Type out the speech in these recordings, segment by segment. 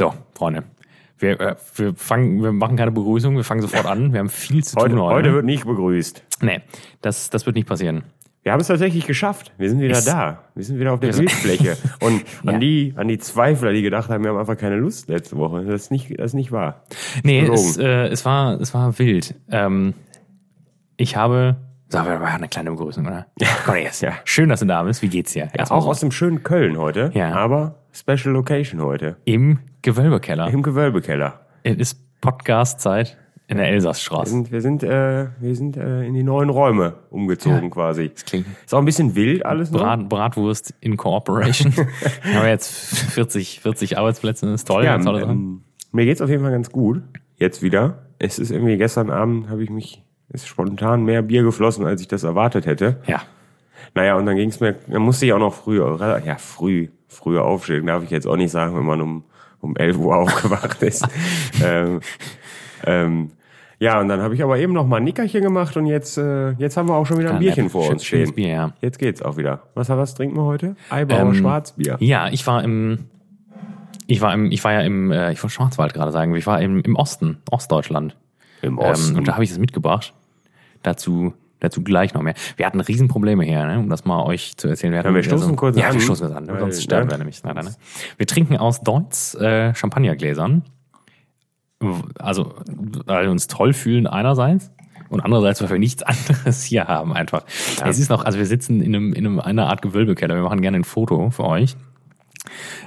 So, Freunde. Wir, äh, wir, fangen, wir machen keine Begrüßung, wir fangen sofort an. Wir haben viel zu Heute, tun heute. heute wird nicht begrüßt. nee, das, das wird nicht passieren. Wir haben es tatsächlich geschafft. Wir sind wieder Es- da. Wir sind wieder auf der Bildfläche. Und an, Ja. die, an die Zweifler, die gedacht haben, wir haben einfach keine Lust letzte Woche. Das ist nicht, das ist nicht wahr. Nee, es, äh, es, war, es war wild. Ähm, ich habe. Sagen wir mal eine kleine Begrüßung, oder? Ja, komm jetzt. Ja. Schön, dass du da bist. Wie geht's dir? Erstmal Auch so. aus dem schönen Köln heute. Ja. Aber Special Location heute. Im Gewölbekeller. Im Gewölbekeller. Es ist Podcast-Zeit in der Wir Elsassstraße. sind, wir sind, äh, wir sind äh, in die neuen Räume umgezogen Ja. quasi. klingt- Ist auch ein bisschen wild alles noch. Brat, Bratwurst in Corporation. Wir haben jetzt 40, 40 Arbeitsplätze. Das ist toll. Ja, Sache. ähm, mir geht's auf jeden Fall ganz gut. Jetzt wieder. Es ist irgendwie gestern Abend habe ich mich ist spontan mehr Bier geflossen, als ich das erwartet hätte. ja. Naja, und dann ging's mir, dann musste ich auch noch früher, ja, früh, früher aufstehen, darf ich jetzt auch nicht sagen, wenn man um, um 11 Uhr aufgewacht ist. ähm, ähm, ja, und dann habe ich aber eben noch mal ein Nickerchen gemacht und jetzt, äh, jetzt haben wir auch schon wieder ein Bierchen vor uns stehen. Bier, ja. Jetzt geht's auch wieder. Was, was trinken wir heute? Eibauer Ähm, Schwarzbier. Ja, ich war im, ich war im, ich war ja im, äh, ich wollte Schwarzwald gerade sagen, ich war im, im Osten, Ostdeutschland. Im Ähm, und da habe ich das mitgebracht. Dazu, dazu gleich noch mehr. Wir hatten Riesenprobleme hier, ne, um das mal euch zu erzählen. Wir, Ja, wir stoßen kurz ja, an. wir stoßen kurz an, Weil, sonst sterben ne? wir nämlich. Nein, nein. Wir trinken aus Deutz äh, Champagnergläsern. Also, weil wir uns toll fühlen einerseits und andererseits, weil wir nichts anderes hier haben einfach. Es ist noch, also wir sitzen in einem, in einem, einer Art Gewölbekeller. Wir machen gerne ein Foto für euch.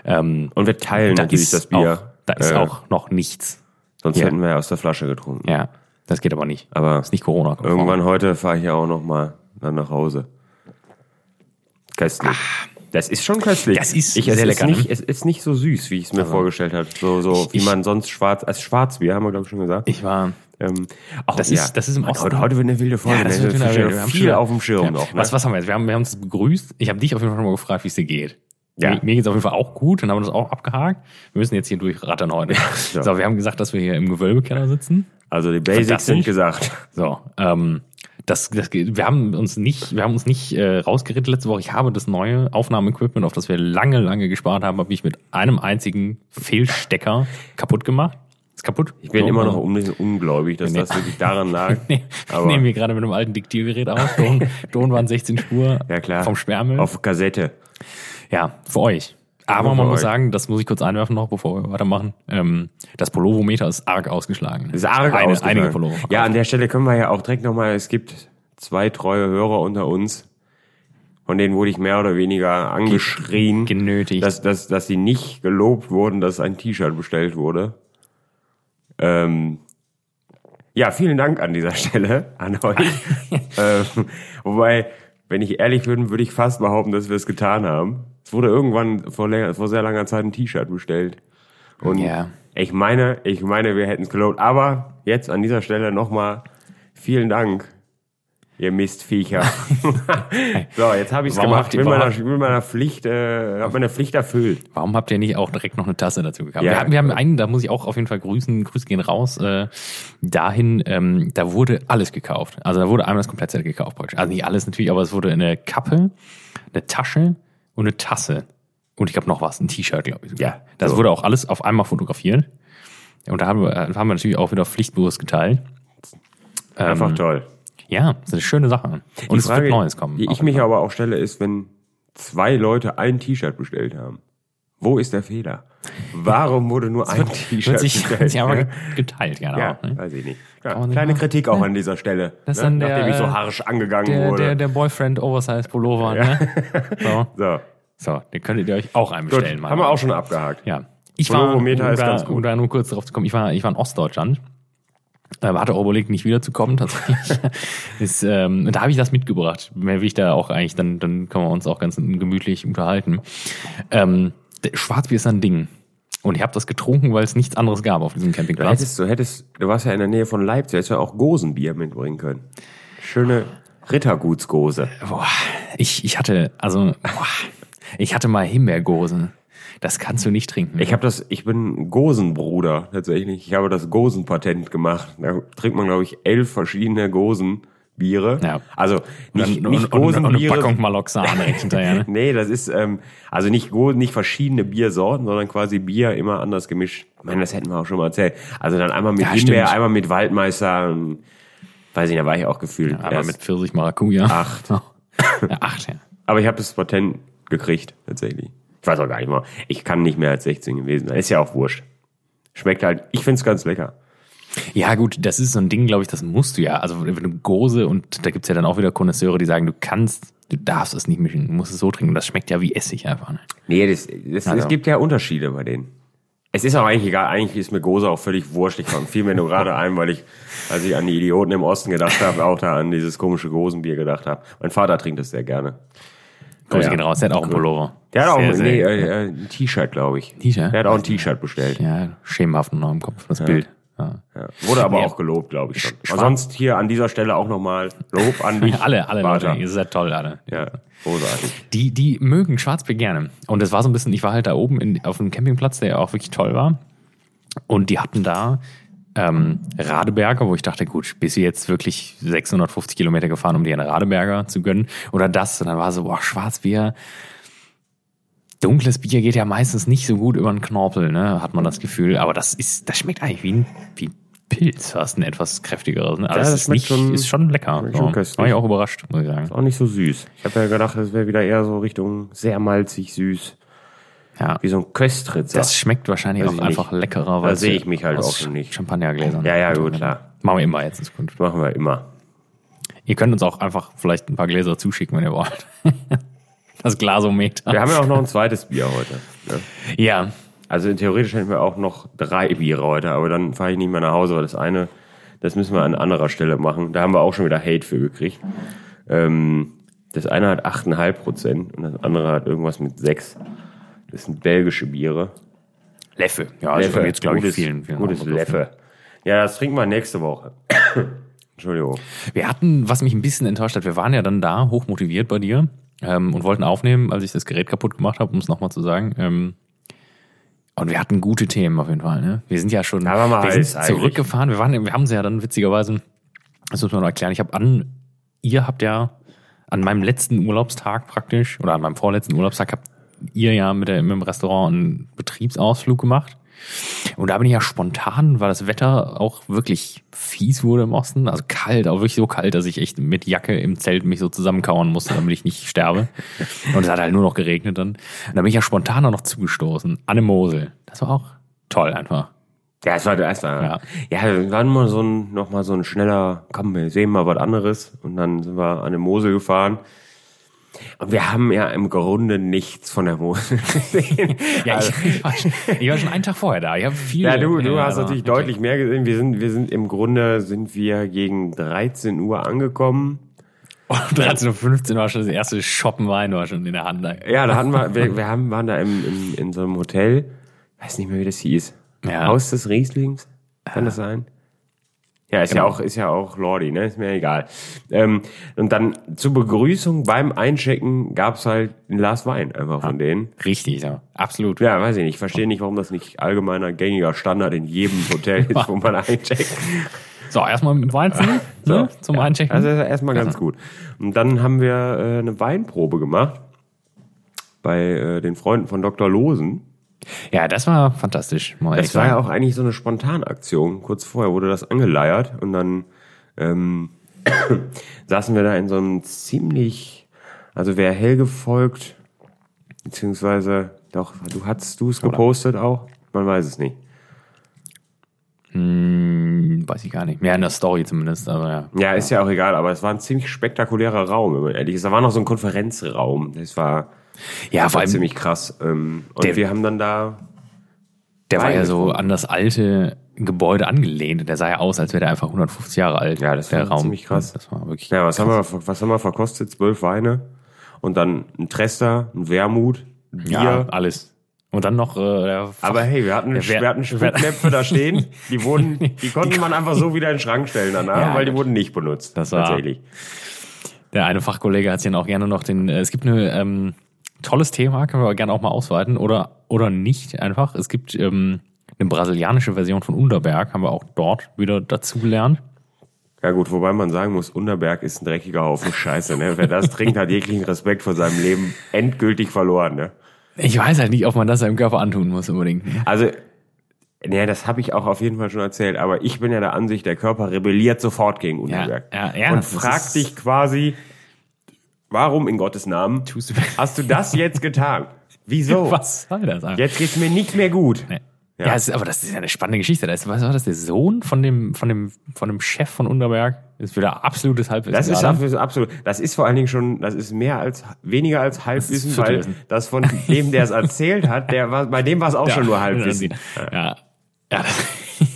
Ähm, Und wir teilen da natürlich das Bier. Auch, da ist Äh, auch noch nichts. Sonst Ja. hätten wir ja aus der Flasche getrunken. Ja, das geht aber nicht. Aber ist nicht Corona. Irgendwann heute fahre ich ja auch noch mal nach Hause. Köstlich. das ist schon köstlich. Das ist ich, sehr es lecker, Ist nicht, ne? Es ist nicht so süß, wie ich es mir vorgestellt habe. So, so wie ich- man sonst schwarz, als Schwarzbier, haben wir glaube ich schon gesagt. Ich war. ähm, ach, Das ist- das ist im Osten. Heute, heute wird eine wilde Folge. Ja, das wird wieder, Wir wir haben viel auf dem Schirm ja. noch. Ne? Was, was haben wir jetzt? Wir haben, wir haben uns begrüßt. Ich habe dich auf jeden Fall schon mal gefragt, wie es dir geht. Ja. Mir, mir geht es auf jeden Fall auch gut. Dann haben wir das auch abgehakt. Wir müssen jetzt hier durchrattern heute. so. So, wir haben gesagt, dass wir hier im Gewölbekeller sitzen. Also die Basics sind gesagt. So, ähm, das, das, wir haben uns nicht, wir haben uns nicht äh, rausgerettet letzte Woche. Ich habe das neue Aufnahmeequipment, auf das wir lange, lange gespart haben, habe ich mit einem einzigen Fehlstecker kaputt gemacht. Ist kaputt. Ich bin So, immer noch bisschen ungläubig, dass Nee. das wirklich daran lag. Nee, Aber- nehmen wir gerade mit einem alten Diktiergerät auf. Ton, Tonband 16 Spur Ja klar. vom Sperrmüll. Auf Kassette. Ja, für euch. Aber Nur man für muss euch. sagen, das muss ich kurz einwerfen noch, bevor wir weitermachen. Ähm, das Pullovometer ist arg ausgeschlagen. Ist arg Eine, ausgefallen. Einige Pullover. Ja, an der Stelle können wir ja auch direkt nochmal, es gibt zwei treue Hörer unter uns, von denen wurde ich mehr oder weniger angeschrien, genötigt. dass, dass, dass sie nicht gelobt wurden, dass ein T-Shirt bestellt wurde. Ähm, ja, vielen Dank an dieser Stelle an euch. ähm, wobei, wenn ich ehrlich bin, würde ich fast behaupten, dass wir es getan haben. Es wurde irgendwann vor, länger, vor sehr langer Zeit ein T-Shirt bestellt. Und Ja. ich meine, ich meine, wir hätten es gelobt. Aber jetzt an dieser Stelle nochmal vielen Dank, ihr Mistviecher. so, jetzt habe ich es gemacht. Mit warum meiner, mit meiner Pflicht, äh, habe meine Pflicht erfüllt. Warum habt ihr nicht auch direkt noch eine Tasse dazu gekauft? Ja. wir, haben, wir haben einen, da muss ich auch auf jeden Fall grüßen, Grüße gehen raus, äh, dahin, ähm, da wurde alles gekauft. Also da wurde einmal das Komplettset gekauft. Also nicht alles natürlich, aber es wurde eine Kappe, eine Tasche und eine Tasse. Und ich glaube noch was, ein T-Shirt, glaube ich. Sogar. Ja, Das so. wurde auch alles auf einmal fotografiert. Und da haben wir, äh, haben wir natürlich auch wieder pflichtbewusst geteilt. Einfach Ähm, toll. Ja, das ist eine schöne Sache. Und Die es wird Neues kommen. die ich mich Fall. aber auch stelle, ist, wenn zwei Leute ein T-Shirt bestellt haben. Wo ist der Fehler? Warum wurde nur ein T-Shirt wird sich aber ne? geteilt, gerne Ja, auch. Ne? weiß ich nicht. Ja, kleine Kritik auch an dieser Stelle. Das ne? dann der, Nachdem ich so äh, harsch angegangen Der, wurde. der, der Boyfriend Oversize Pullover, ne? So. so, So, den könntet ihr euch auch gut, einbestellen. haben wir auch schon abgehakt. Ja. Ich war, um da, ganz gut. um da nur kurz drauf zu kommen, ich war, ich war in Ostdeutschland. Ähm, hatte auch überlegt, nicht wiederzukommen, tatsächlich. ist, ähm, da habe ich das mitgebracht. Mehr will ich da auch eigentlich, dann, dann können wir uns auch ganz gemütlich unterhalten. Ähm, Schwarzbier ist ein Ding. Und ich habe das getrunken, weil es nichts anderes gab auf diesem Du Campingplatz. hättest, du hättest, du warst ja in der Nähe von Leipzig, hättest ja auch Gosenbier mitbringen können. Schöne Rittergutsgose. Boah, ich, ich hatte, also, boah, ich hatte mal Himbeergosen. Das kannst du nicht trinken. Ich habe das, ich bin Gosenbruder tatsächlich. Ich habe das Gosenpatent gemacht. Da trinkt man, glaube ich, elf verschiedene Gosen Biere. Ja. Also nicht, und, nicht und, und, eine Gosenbiere. Packung Maloxan direkt hinterher. Ne? Nee, das ist ähm, also nicht nicht verschiedene Biersorten, sondern quasi Bier immer anders gemischt. Ich meine, das hätten wir auch schon mal erzählt. Also dann einmal mit Ja, Himbeer, einmal mit Waldmeister, und, weiß ich, da war ich auch gefühlt. Aber erst- mit Pfirsich Maracuja. Acht. Ja, acht, ja. Aber ich habe das Patent gekriegt, tatsächlich. Ich weiß auch gar nicht mal. Ich kann nicht mehr als 16 gewesen sein. Ist ja auch wurscht. Schmeckt halt, ich find's ganz lecker. Ja, gut, das ist so ein Ding, glaube ich, das musst du ja. Also, wenn du Gose und da gibt's ja dann auch wieder Konnoisseure, die sagen, du kannst, du darfst es nicht mischen, du musst es so trinken. Das schmeckt ja wie Essig einfach. Ne? Nee, das, das, Also. es gibt ja Unterschiede bei denen. Es ist auch eigentlich egal, eigentlich ist mir Gose auch völlig wurscht. Ich fiel mir nur gerade ein, weil ich, als ich an die Idioten im Osten gedacht habe, auch da an dieses komische Gosenbier gedacht habe. Mein Vater trinkt das sehr gerne. Grüße Ja. gehen raus, der hat auch einen Pullover. Der hat auch Sehr, nee, äh, äh, ein T-Shirt, glaube ich. T-Shirt? Der hat auch ein T-Shirt bestellt. Ja, schemenhaft noch im Kopf, das Bild. Ja. Ja. Wurde aber Nee. auch gelobt, glaube ich schon. Schwarz- Aber sonst hier an dieser Stelle auch nochmal Lob an dich. Alle, alle Vater. Leute, ihr seid toll, alle. Ja, großartig. Die, die mögen Schwarzbier gerne. Und das war so ein bisschen, ich war halt da oben in, auf dem Campingplatz, der ja auch wirklich toll war. Und die hatten da ähm, Radeberger, wo ich dachte, gut, bis sie jetzt wirklich 650 Kilometer gefahren, um dir einen Radeberger zu gönnen. Oder das. Und dann war so, boah, Schwarzbier. Dunkles Bier geht ja meistens nicht so gut über den Knorpel, ne? Hat man das Gefühl. Aber das ist, das schmeckt eigentlich wie ein, wie Pilz, fast ein etwas kräftigeres. Ne? Also Ja, das das ist, nicht, schon- ist schon lecker. So. schon. War ich auch überrascht, muss ich sagen. Auch nicht so süß. Ich habe ja gedacht, das wäre wieder eher so Richtung sehr malzig süß. Ja. Wie so ein Köstritzer. Das schmeckt wahrscheinlich Weiß auch einfach nicht. leckerer. Da sehe ich mich halt auch schon nicht. Champagnergläsern. Ja, ja, gut, klar. Machen wir immer jetzt in Zukunft. machen wir immer. Ihr könnt uns auch einfach vielleicht ein paar Gläser zuschicken, wenn ihr wollt. Das Glasometer. Wir haben ja auch noch ein zweites Bier heute. Ne? Ja. Also theoretisch hätten wir auch noch drei Biere heute, aber dann fahre ich nicht mehr nach Hause, weil das eine, das müssen wir an anderer Stelle machen. Da haben wir auch schon wieder Hate für gekriegt. Ähm, das eine hat 8,5 Prozent und das andere hat irgendwas mit 6. Das sind belgische Biere. Leffe. Ja, also Leffe. jetzt glaube ich Gutes- vielen. vielen Gutes. Leffe. Ja, das trinken wir nächste Woche. Entschuldigung. Wir hatten, was mich ein bisschen enttäuscht hat, wir waren ja dann da, hochmotiviert bei dir ähm, und wollten aufnehmen, als ich das Gerät kaputt gemacht habe, um es nochmal zu sagen. Ähm, und wir hatten gute Themen auf jeden Fall. Ne? Wir sind ja schon wir sind eigentlich. zurückgefahren. Wir, waren, wir haben sie ja dann witzigerweise, das muss man noch erklären, ich habe an, ihr habt ja an meinem letzten Urlaubstag praktisch, oder an meinem vorletzten Urlaubstag, habt ihr ja mit, der, mit dem Restaurant einen Betriebsausflug gemacht. Und da bin ich ja spontan, weil das Wetter auch wirklich fies wurde im Osten, also kalt, auch wirklich so kalt, dass ich echt mit Jacke im Zelt mich so zusammenkauern musste, damit ich nicht sterbe. Und es hat halt nur noch geregnet dann. Und da bin ich ja spontan auch noch zugestoßen, an der Mosel. Das war auch toll einfach. Ja, es war der erste. Ja. Ja, war nur so ein, noch mal so ein schneller, komm, wir sehen mal was anderes. Und dann sind wir an der Mosel gefahren. Und wir haben ja im Grunde nichts von der Mosel gesehen. Ja, Also- ich, war schon, ich war schon einen Tag vorher da. Ich habe viel. ja, du, du Ja, hast natürlich deutlich mehr gesehen. Wir sind, wir sind im Grunde sind wir gegen 13 Uhr angekommen. Um 13.15 Uhr war schon das erste Shoppen Wein war schon in der Hand. Ja, da hatten wir, wir, wir haben, waren da im, im, in so einem Hotel. Weiß nicht mehr, wie das hieß. Ja. Haus des Rieslings? Kann das sein? Ja, ist ja Genau. auch, ist ja auch Lordi, ne? Ist mir egal. Ähm, und dann zur Begrüßung beim Einchecken gab's halt ein Glas Wein einfach von denen. Richtig, ja. Absolut. Ja, weiß ich nicht. Ich verstehe nicht, warum das nicht allgemeiner gängiger Standard in jedem Hotel ist, wo man eincheckt. So, erstmal mit Weizen ne, zum Einchecken. Also erstmal ganz gut. Und dann haben wir äh, eine Weinprobe gemacht bei äh, den Freunden von Dr. Losen. Ja, das war fantastisch. Ich Das war ja auch eigentlich so eine Spontanaktion. Kurz vorher wurde das angeleiert und dann ähm, saßen wir da in so einem ziemlich, also wer Helge folgt, beziehungsweise doch, du hattest du es gepostet auch? Man weiß es nicht. Hm, weiß ich gar nicht. Mehr in der Story zumindest, aber ja. Ja, ist ja auch egal, aber es war ein ziemlich spektakulärer Raum, wenn man ehrlich ist. Da war noch so ein Konferenzraum. Das war, Ja, das vor war allem, ziemlich krass. Ähm, und Der- wir haben dann da der war ja so an das alte Gebäude angelehnt. Der sah ja aus, als wäre der einfach 150 Jahre alt. Ja, das der war Raum. ziemlich krass. Das war wirklich. Ja, was haben, wir, was haben wir verkostet? Zwölf Weine und dann ein Trester, ein Wermut, ein Bier. Ja, alles. Und dann noch äh, Aber hey, wir hatten, wir hatten Spucknäpfe da stehen. Die wurden, die konnte man einfach so wieder in den Schrank stellen danach, Ja, weil die wurden nicht benutzt. Das war- tatsächlich. Der eine Fachkollege hat sich dann auch gerne noch den. äh, Es gibt eine ähm, tolles Thema, können wir aber gerne auch mal ausweiten oder oder nicht einfach. Es gibt ähm, eine brasilianische Version von Unterberg, haben wir auch dort wieder dazu gelernt. Ja gut, wobei man sagen muss, Unterberg ist ein dreckiger Haufen Scheiße. Ne? Wer das trinkt, hat jeglichen Respekt vor seinem Leben endgültig verloren. Ne? Ich weiß halt nicht, ob man das seinem Körper antun muss unbedingt. ne? Also, naja, das habe ich auch auf jeden Fall schon erzählt, aber ich bin ja der Ansicht, der Körper rebelliert sofort gegen Unterberg. ja, ja, und das fragt dich quasi, warum in Gottes Namen Tust du- hast du das jetzt getan? Wieso? Was soll das? eigentlich? Jetzt geht's mir nicht mehr gut. Nee. Ja, es ist, aber das ist ja eine spannende Geschichte. Das ist, was war das? Der Sohn von dem, von dem, von dem Chef von Unterberg ist wieder absolutes Halbwissen. Das ist absolut, absolut, das ist vor allen Dingen schon, das ist mehr als, weniger als Halbwissen, weil das von dem, der es erzählt hat, der war, bei dem war es auch schon nur Halbwissen. Ja. Ja,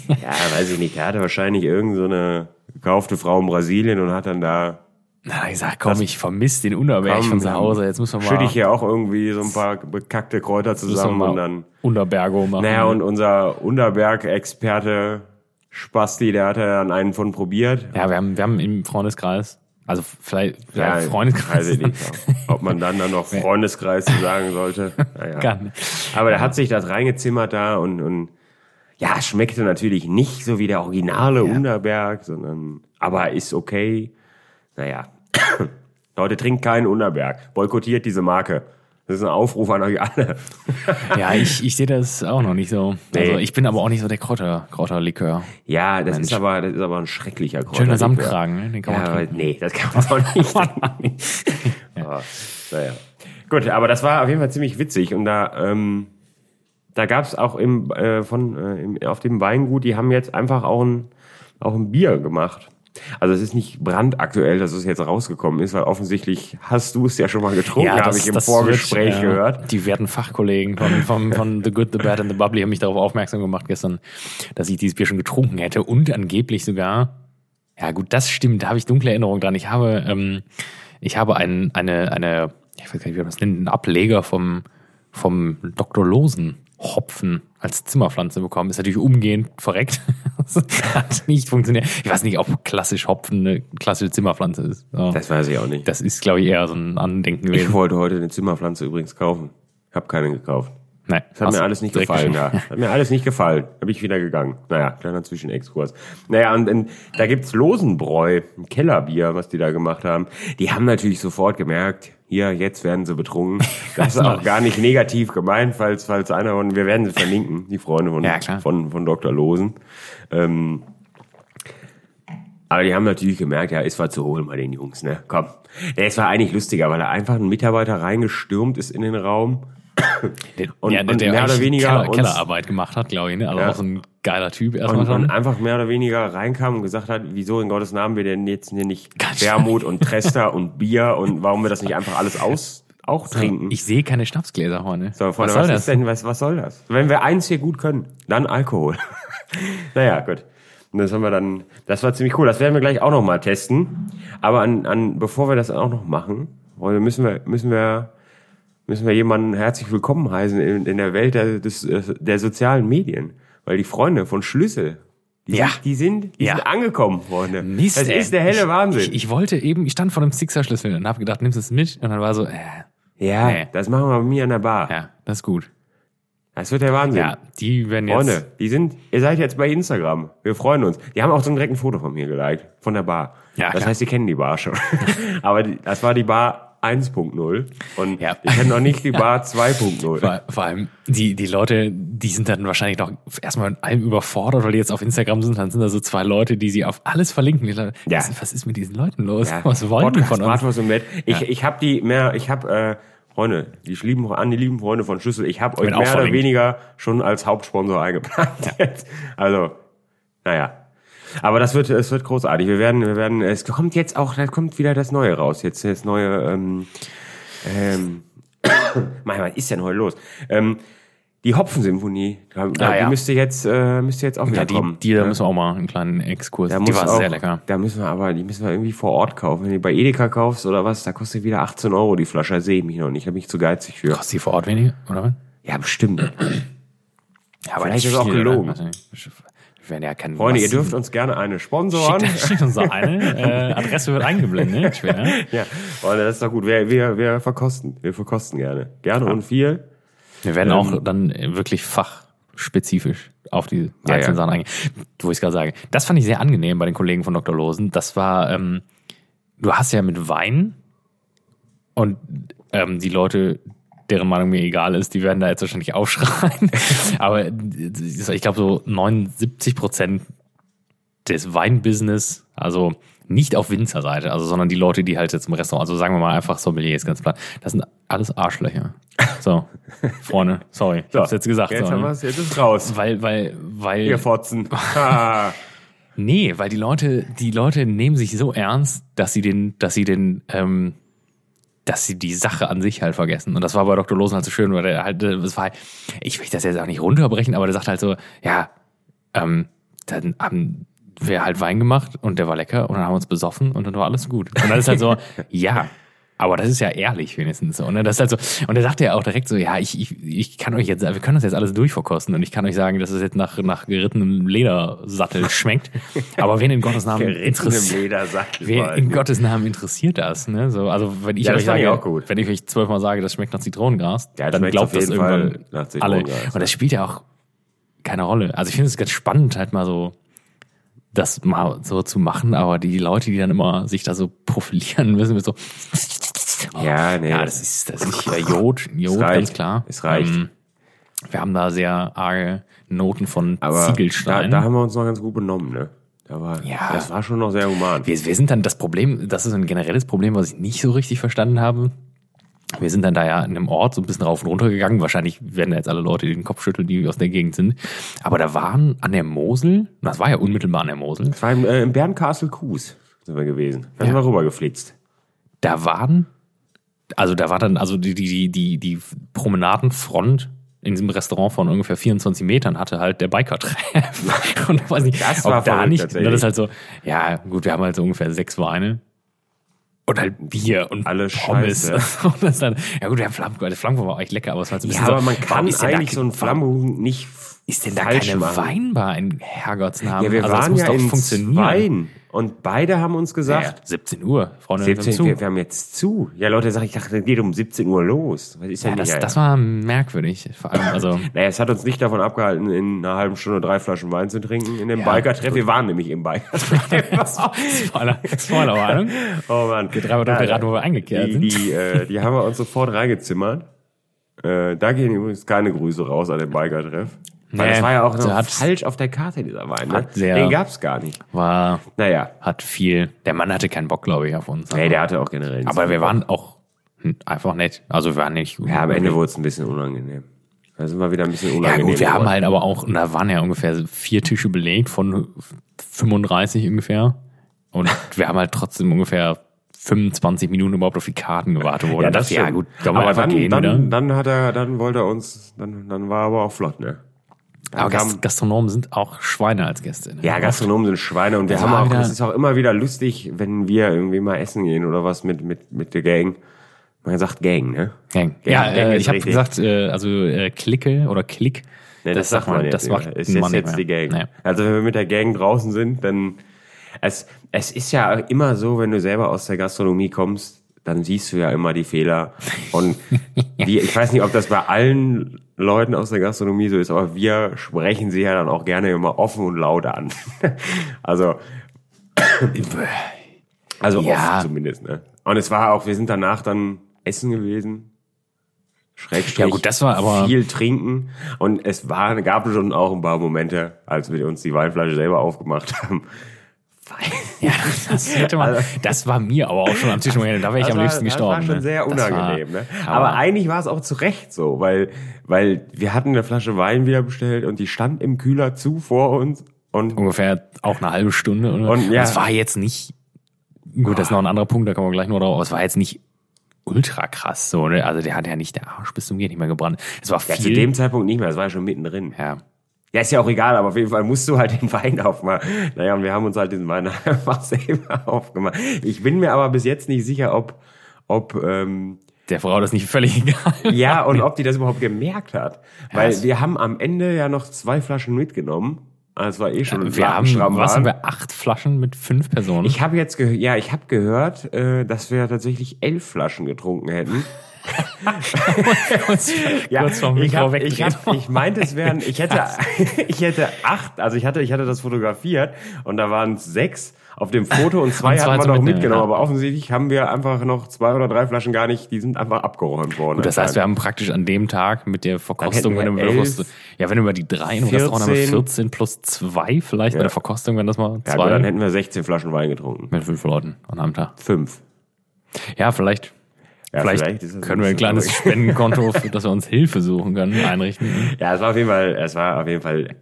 Ja, weiß ich nicht, der hatte wahrscheinlich irgendeine so eine gekaufte Frau in Brasilien und hat dann da na, ich sag, komm, ich vermisse den Unterberg von zu Hause. Jetzt müssen wir mal, schütte ich hier auch irgendwie so ein paar bekackte Kräuter zusammen und dann, Unterbergo machen. naja, und unser Unterberg-Experte Spasti, der hat ja dann einen von probiert. ja, wir haben, wir haben im Freundeskreis, also vielleicht, ja, Ja, Freundeskreis. weiß ich nicht, ob man dann dann noch Freundeskreis sagen sollte. Naja. Gar nicht. Aber der hat sich das reingezimmert da und, und ja, es schmeckte natürlich nicht so wie der originale Unterberg, sondern aber ist okay. Naja. Leute, trinkt keinen Unterberg. Boykottiert diese Marke. Das ist ein Aufruf an euch alle. Ja, ich, ich sehe das auch noch nicht so. Also Nee. ich bin aber auch nicht so der Kräuter, Kräuterlikör. Ja, das Mensch. ist aber, das ist aber ein schrecklicher Kräuter. Schöner Samtkragen, ne? den kann man Ja, trinken. nee, das kann man auch nicht. Aber, naja. Gut, aber das war auf jeden Fall ziemlich witzig und da, ähm, da gab's auch im, äh, von, äh, im, auf dem Weingut, die haben jetzt einfach auch ein, auch ein Bier gemacht. Also es ist nicht brandaktuell, dass es jetzt rausgekommen ist, weil offensichtlich hast du es ja schon mal getrunken, habe ich im Vorgespräch wird, gehört. Die werten Fachkollegen von, von, von The Good, The Bad and The Bubbly haben mich darauf aufmerksam gemacht gestern, dass ich dieses Bier schon getrunken hätte und angeblich sogar, ja gut, das stimmt, da habe ich dunkle Erinnerungen dran. Ich habe, ähm, ich habe ein, eine, eine, ich weiß gar nicht, wie man das nennt, einen Ableger vom, vom Dr. Losen Hopfen als Zimmerpflanze bekommen. Ist natürlich umgehend verreckt. Das hat nicht funktioniert. Ich weiß nicht, ob klassisch Hopfen eine klassische Zimmerpflanze ist. Ja. Das weiß ich auch nicht. Das ist, glaube ich, eher so ein Andenken Ich gewesen. wollte heute eine Zimmerpflanze übrigens kaufen. Hab keine gekauft. Nein, Das hat mir alles nicht gefallen da. Hat mir alles nicht gefallen. Hab ich wieder gegangen. Naja, kleiner Zwischenexkurs. Naja, und, und da gibt's Losenbräu, ein Kellerbier, was die da gemacht haben. Die haben natürlich sofort gemerkt, hier, jetzt werden sie betrunken. Das ist auch gar nicht negativ gemeint, falls, falls einer von, wir werden sie verlinken, die Freunde von, Ja, von, von Dr. Losen. Ähm, aber die haben natürlich gemerkt, ja, ist was zu holen bei den Jungs, ne? Komm. Ja, es war eigentlich lustiger, weil da einfach ein Mitarbeiter reingestürmt ist in den Raum. Und- ja, und der mehr oder weniger Keller, uns- Kellerarbeit gemacht hat, glaube ich. Ne? Also Ja. auch so ein geiler Typ erstmal Und, und einfach mehr oder weniger reinkam und gesagt hat, wieso in Gottes Namen wir denn jetzt hier nicht Ganz Wermut und Trester und Bier und warum wir das nicht einfach alles aus auch trinken. Ich sehe keine Schnapsgläser vorne. so, Freunde, was soll was, das? denn, was, was soll das? Wenn wir eins hier gut können, dann Alkohol. naja, gut. Und das haben wir dann, das war ziemlich cool. Das werden wir gleich auch noch mal testen. Aber an, an, bevor wir das auch noch machen, Freunde, müssen wir, müssen wir, müssen wir jemanden herzlich willkommen heißen in, in der Welt der, des, äh, der sozialen Medien. Weil die Freunde von Schlüssel, die, Ja. sind, die sind, die Ja. sind angekommen, Freunde. Mist, das ey. ist der helle ich, Wahnsinn. Ich, ich wollte eben, ich stand vor dem Sixer-Schlüssel und habe gedacht, nimmst du es mit? Und dann war so, äh, ja, Nee. das machen wir bei mir an der Bar. ja, das ist gut. Das wird der Wahnsinn. Ja, die werden jetzt. Freunde, die sind, ihr seid jetzt bei Instagram. Wir freuen uns. Die haben auch so direkt ein Foto von mir geliked, von der Bar. Ja, das klar. heißt, die kennen die Bar schon. Aber die, das war die Bar 1.0 und Ja. die kennen noch nicht die Bar 2.0. Vor, vor allem, die, die Leute, die sind dann wahrscheinlich noch erstmal mit allem überfordert, weil die jetzt auf Instagram sind. Dann sind da so zwei Leute, die sie auf alles verlinken. Die Leute, Ja. was, was ist mit diesen Leuten los? Ja, Was wollen die Podcast, von uns? Bratwurst und Met. Ich, Ja. ich habe die mehr, ich habe äh, Freunde, die lieben an die lieben Freunde von Schlüssel. Ich habe euch mehr oder weniger schon als Hauptsponsor eingeplant. Also, naja. Aber das wird, es wird großartig. Wir werden, wir werden, es kommt jetzt auch, da kommt wieder das Neue raus. Jetzt das neue, ähm, ähm, Mann, was ist denn heute los? Ähm, die Hopfensymphonie, da, Ah, ja. die müsste jetzt, äh, müsste jetzt auch wieder Ja, die, kommen. die da müssen wir auch mal einen kleinen Exkurs. Da die war auch, sehr lecker. Da müssen wir aber, die müssen wir irgendwie vor Ort kaufen. Wenn du bei Edeka kaufst oder was, da kostet wieder 18 Euro die Flasche. Da sehe ich mich noch nicht. Da bin ich zu geizig für. Kostet die vor Ort weniger, oder? was? Ja, bestimmt. Ja, aber Vielleicht ist es auch gelogen. oder? Wir werden ja kein Freunde, ihr dürft uns gerne eine sponsoren. Schickt, schickt uns doch eine. Äh, Adresse wird eingeblendet. Schwer. Ja, Freunde, das ist doch gut. Wir, wir, wir verkosten. Wir verkosten gerne. Gerne und viel. Wir werden Ähm, auch dann wirklich Fach, spezifisch auf die Ja, einzelnen ja. Sachen eingehen. Wo ich es gerade sage. Das fand ich sehr angenehm bei den Kollegen von Dr. Losen. Das war, ähm, du hast ja mit Wein und ähm, die Leute, deren Meinung mir egal ist, die werden da jetzt wahrscheinlich aufschreien. Aber ich glaube, so 79 Prozent des Weinbusiness, also nicht auf Winzerseite, also sondern die Leute, die halt jetzt im Restaurant, also sagen wir mal einfach Sommeliers, ganz klar, das sind alles Arschlöcher. So, Freunde, sorry, ich hab's jetzt gesagt. Jetzt so, haben ne? wir's, jetzt ist raus. Weil, weil, weil. Ihr Fotzen. Nee, weil die Leute, die Leute nehmen sich so ernst, dass sie den, dass sie den, ähm, dass sie die Sache an sich halt vergessen. Und das war bei Dr. Losen halt so schön, weil der halt, äh, das war halt, ich will das jetzt auch nicht runterbrechen, aber der sagt halt so, ja, ähm, dann haben wir halt Wein gemacht und der war lecker und dann haben wir uns besoffen und dann war alles gut. Und dann ist halt so, ja, aber das ist ja ehrlich wenigstens so. Ne? Das ist halt so. Und er sagte ja auch direkt so, ja, ich, ich, ich kann euch jetzt, wir können das jetzt alles durchverkosten und ich kann euch sagen, dass es jetzt nach, nach gerittenem Ledersattel schmeckt. Aber wen in Gottes Namen interessiert, wen in Gottes Namen interessiert das? Ne? So, also wenn ich Ja, euch ich sage, gut. wenn ich euch zwölfmal sage, das schmeckt nach Zitronengras, Ja, dann glaubt das irgendwann nach alle. Und das spielt ja auch keine Rolle. Also ich finde es ganz spannend, halt mal so das mal so zu machen, aber die Leute, die dann immer sich da so profilieren müssen, mit so Ja, nee. ja, das ist, das ist ja Jod, Jod, ganz klar. Es reicht. Ähm, wir haben da sehr arge Noten von Aber da, Ziegelstein. da haben wir uns noch ganz gut benommen, ne? Da war, Ja. Das war schon noch sehr human. wir, wir sind dann das Problem, das ist ein generelles Problem, was ich nicht so richtig verstanden habe. Wir sind dann da ja in einem Ort so ein bisschen rauf und runter gegangen. Wahrscheinlich werden da jetzt alle Leute den Kopf schütteln, die aus der Gegend sind. Aber da waren an der Mosel, das war ja unmittelbar an der Mosel, Das war im, äh, im Bernkastel Kues sind wir gewesen. Da sind Ja. wir rübergeflitzt. da waren, also da war dann, also die, die, die, die, Promenadenfront in diesem Restaurant von ungefähr 24 Metern hatte halt der Biker-Treff. Und weiß nicht, Das war da nicht, das ist halt so, ja, gut, wir haben halt so ungefähr sechs Weine. Und halt Bier und Alles Pommes. Scheiße. Und das dann, ja gut, der Flammkuchen, der Flammkuchen war echt lecker, aber es war so ein Ja, bisschen aber so, man kann eigentlich so einen Flammkuchen nicht Ist denn da keine machen. Weinbar in Herrgottsnamen? Ja, wir also waren ja in funktionieren. Zweien und beide haben uns Ja, gesagt, 17 Uhr, Freunde, 17, zu. wir, wir haben jetzt zu. Ja, Leute, sag ich, dachte, das geht um 17 Uhr los. Was ist Ja, denn das, das war merkwürdig. Vor allem, also, Naja, es hat uns nicht davon abgehalten, in einer halben Stunde drei Flaschen Wein zu trinken in dem Ja, Biker-Treff. Wir waren nämlich im Biker-Treff. Spoiler, Spoilerwarnung. oh Mann. Wir drei Minuten gerade, wo wir eingekehrt die, sind. die, äh, die haben wir uns sofort reingezimmert. Äh, da gehen übrigens keine Grüße raus an den Biker-Treff. Weil Nee, das war ja auch noch der hat- falsch auf der Karte, dieser Wein. Ne? sehr- Den gab's gar nicht. War, Naja, hat viel, der Mann hatte keinen Bock, glaube ich, auf uns. nee, der hatte auch generell nicht aber wir waren auch einfach nett. Also wir waren nicht. Ja, am Ende wurde es ein bisschen unangenehm. Da sind wir wieder ein bisschen Ja unangenehm. gut, wir haben geworden. halt aber auch, und da waren ja ungefähr vier Tische belegt von 35 ungefähr. Und wir haben halt trotzdem ungefähr 25 Minuten überhaupt auf die Karten gewartet. Wo ja, das ja gut, können wir aber einfach dann, gehen, dann, oder? dann hat er, dann wollte er uns, dann, dann war er aber auch flott, ne? Aber Gast Gastronomen sind auch Schweine als Gäste. Ne? Ja, Gastronomen sind Schweine und wir Das haben auch, es ist auch immer wieder lustig, wenn wir irgendwie mal essen gehen oder was mit, mit, mit der Gang. Man sagt Gang, ne? Gang. Gang, Ja, Gang äh, ich habe gesagt, äh, also äh, Klicke oder Klick. Ne, das, sagt man jetzt. das macht ist man jetzt, jetzt die Gang. Nee. Also wenn wir mit der Gang draußen sind, dann es, es ist ja immer so, wenn du selber aus der Gastronomie kommst, dann siehst du ja immer die Fehler. Und wir, ich weiß nicht, ob das bei allen Leuten aus der Gastronomie so ist, aber wir sprechen sie ja dann auch gerne immer offen und laut an. also also Ja. oft zumindest, ne? Und es war auch, wir sind danach dann essen gewesen. Schrägstrich. Ja, gut, das war aber- Viel trinken. Und es war, gab schon auch ein paar Momente, als wir uns die Weinflasche selber aufgemacht haben. Ja, das hätte man. Das war mir aber auch schon am Tisch. Da wäre ich am war- liebsten gestorben. Das war schon ne? sehr Das war- unangenehm. ne? aber- Aber eigentlich war es auch zu Recht so, weil, weil wir hatten eine Flasche Wein wieder bestellt und die stand im Kühler zu vor uns. Und ungefähr auch eine halbe Stunde. Und, Und, ja. es war jetzt nicht, gut, das ist noch ein anderer Punkt, da kommen wir gleich noch drauf, aber es war jetzt nicht ultra krass so, ne? Also der hat ja nicht der Arsch bis zum Gehen nicht mehr gebrannt. Es war ja, viel. zu dem Zeitpunkt nicht mehr, es war ja schon mittendrin. ja. Ja, ist ja auch egal, aber auf jeden Fall musst du halt den Wein aufmachen. Naja, und wir haben uns halt den Wein einfach selber aufgemacht. Ich bin mir aber bis jetzt nicht sicher, ob, ob, ähm, Der Frau das nicht völlig egal. ja, und ob die das überhaupt gemerkt hat. Weil es- wir haben am Ende ja noch zwei Flaschen mitgenommen. Also war eh schon Wir haben, was haben wir, acht Flaschen mit fünf Personen? Ich habe jetzt gehört, ja, ich habe gehört, äh, dass wir tatsächlich elf Flaschen getrunken hätten. ja, kurz vom ich, hab, ich, hab, ich meinte, es wären, ich hätte, ich hätte acht, also ich hatte, ich hatte das fotografiert und da waren sechs auf dem Foto und zwei, Und zwei hatten wir noch mitgenommen, ja. aber offensichtlich haben wir einfach noch zwei oder drei Flaschen gar nicht, die sind einfach abgeräumt worden. Das heißt, wir haben praktisch an dem Tag mit der Verkostung, wenn du, elf, ja, wenn du über die drei im Restaurant haben wir 14 14 plus zwei vielleicht bei der Verkostung, wenn das mal ja, zwei gut, dann hätten wir 16 Flaschen Wein getrunken. mit fünf Leuten an einem Tag. Fünf. Ja, vielleicht. Ja, vielleicht vielleicht können wir ein kleines. Spendenkonto, für das wir uns Hilfe suchen können, einrichten. Ja, es war auf jeden Fall, es war auf jeden Fall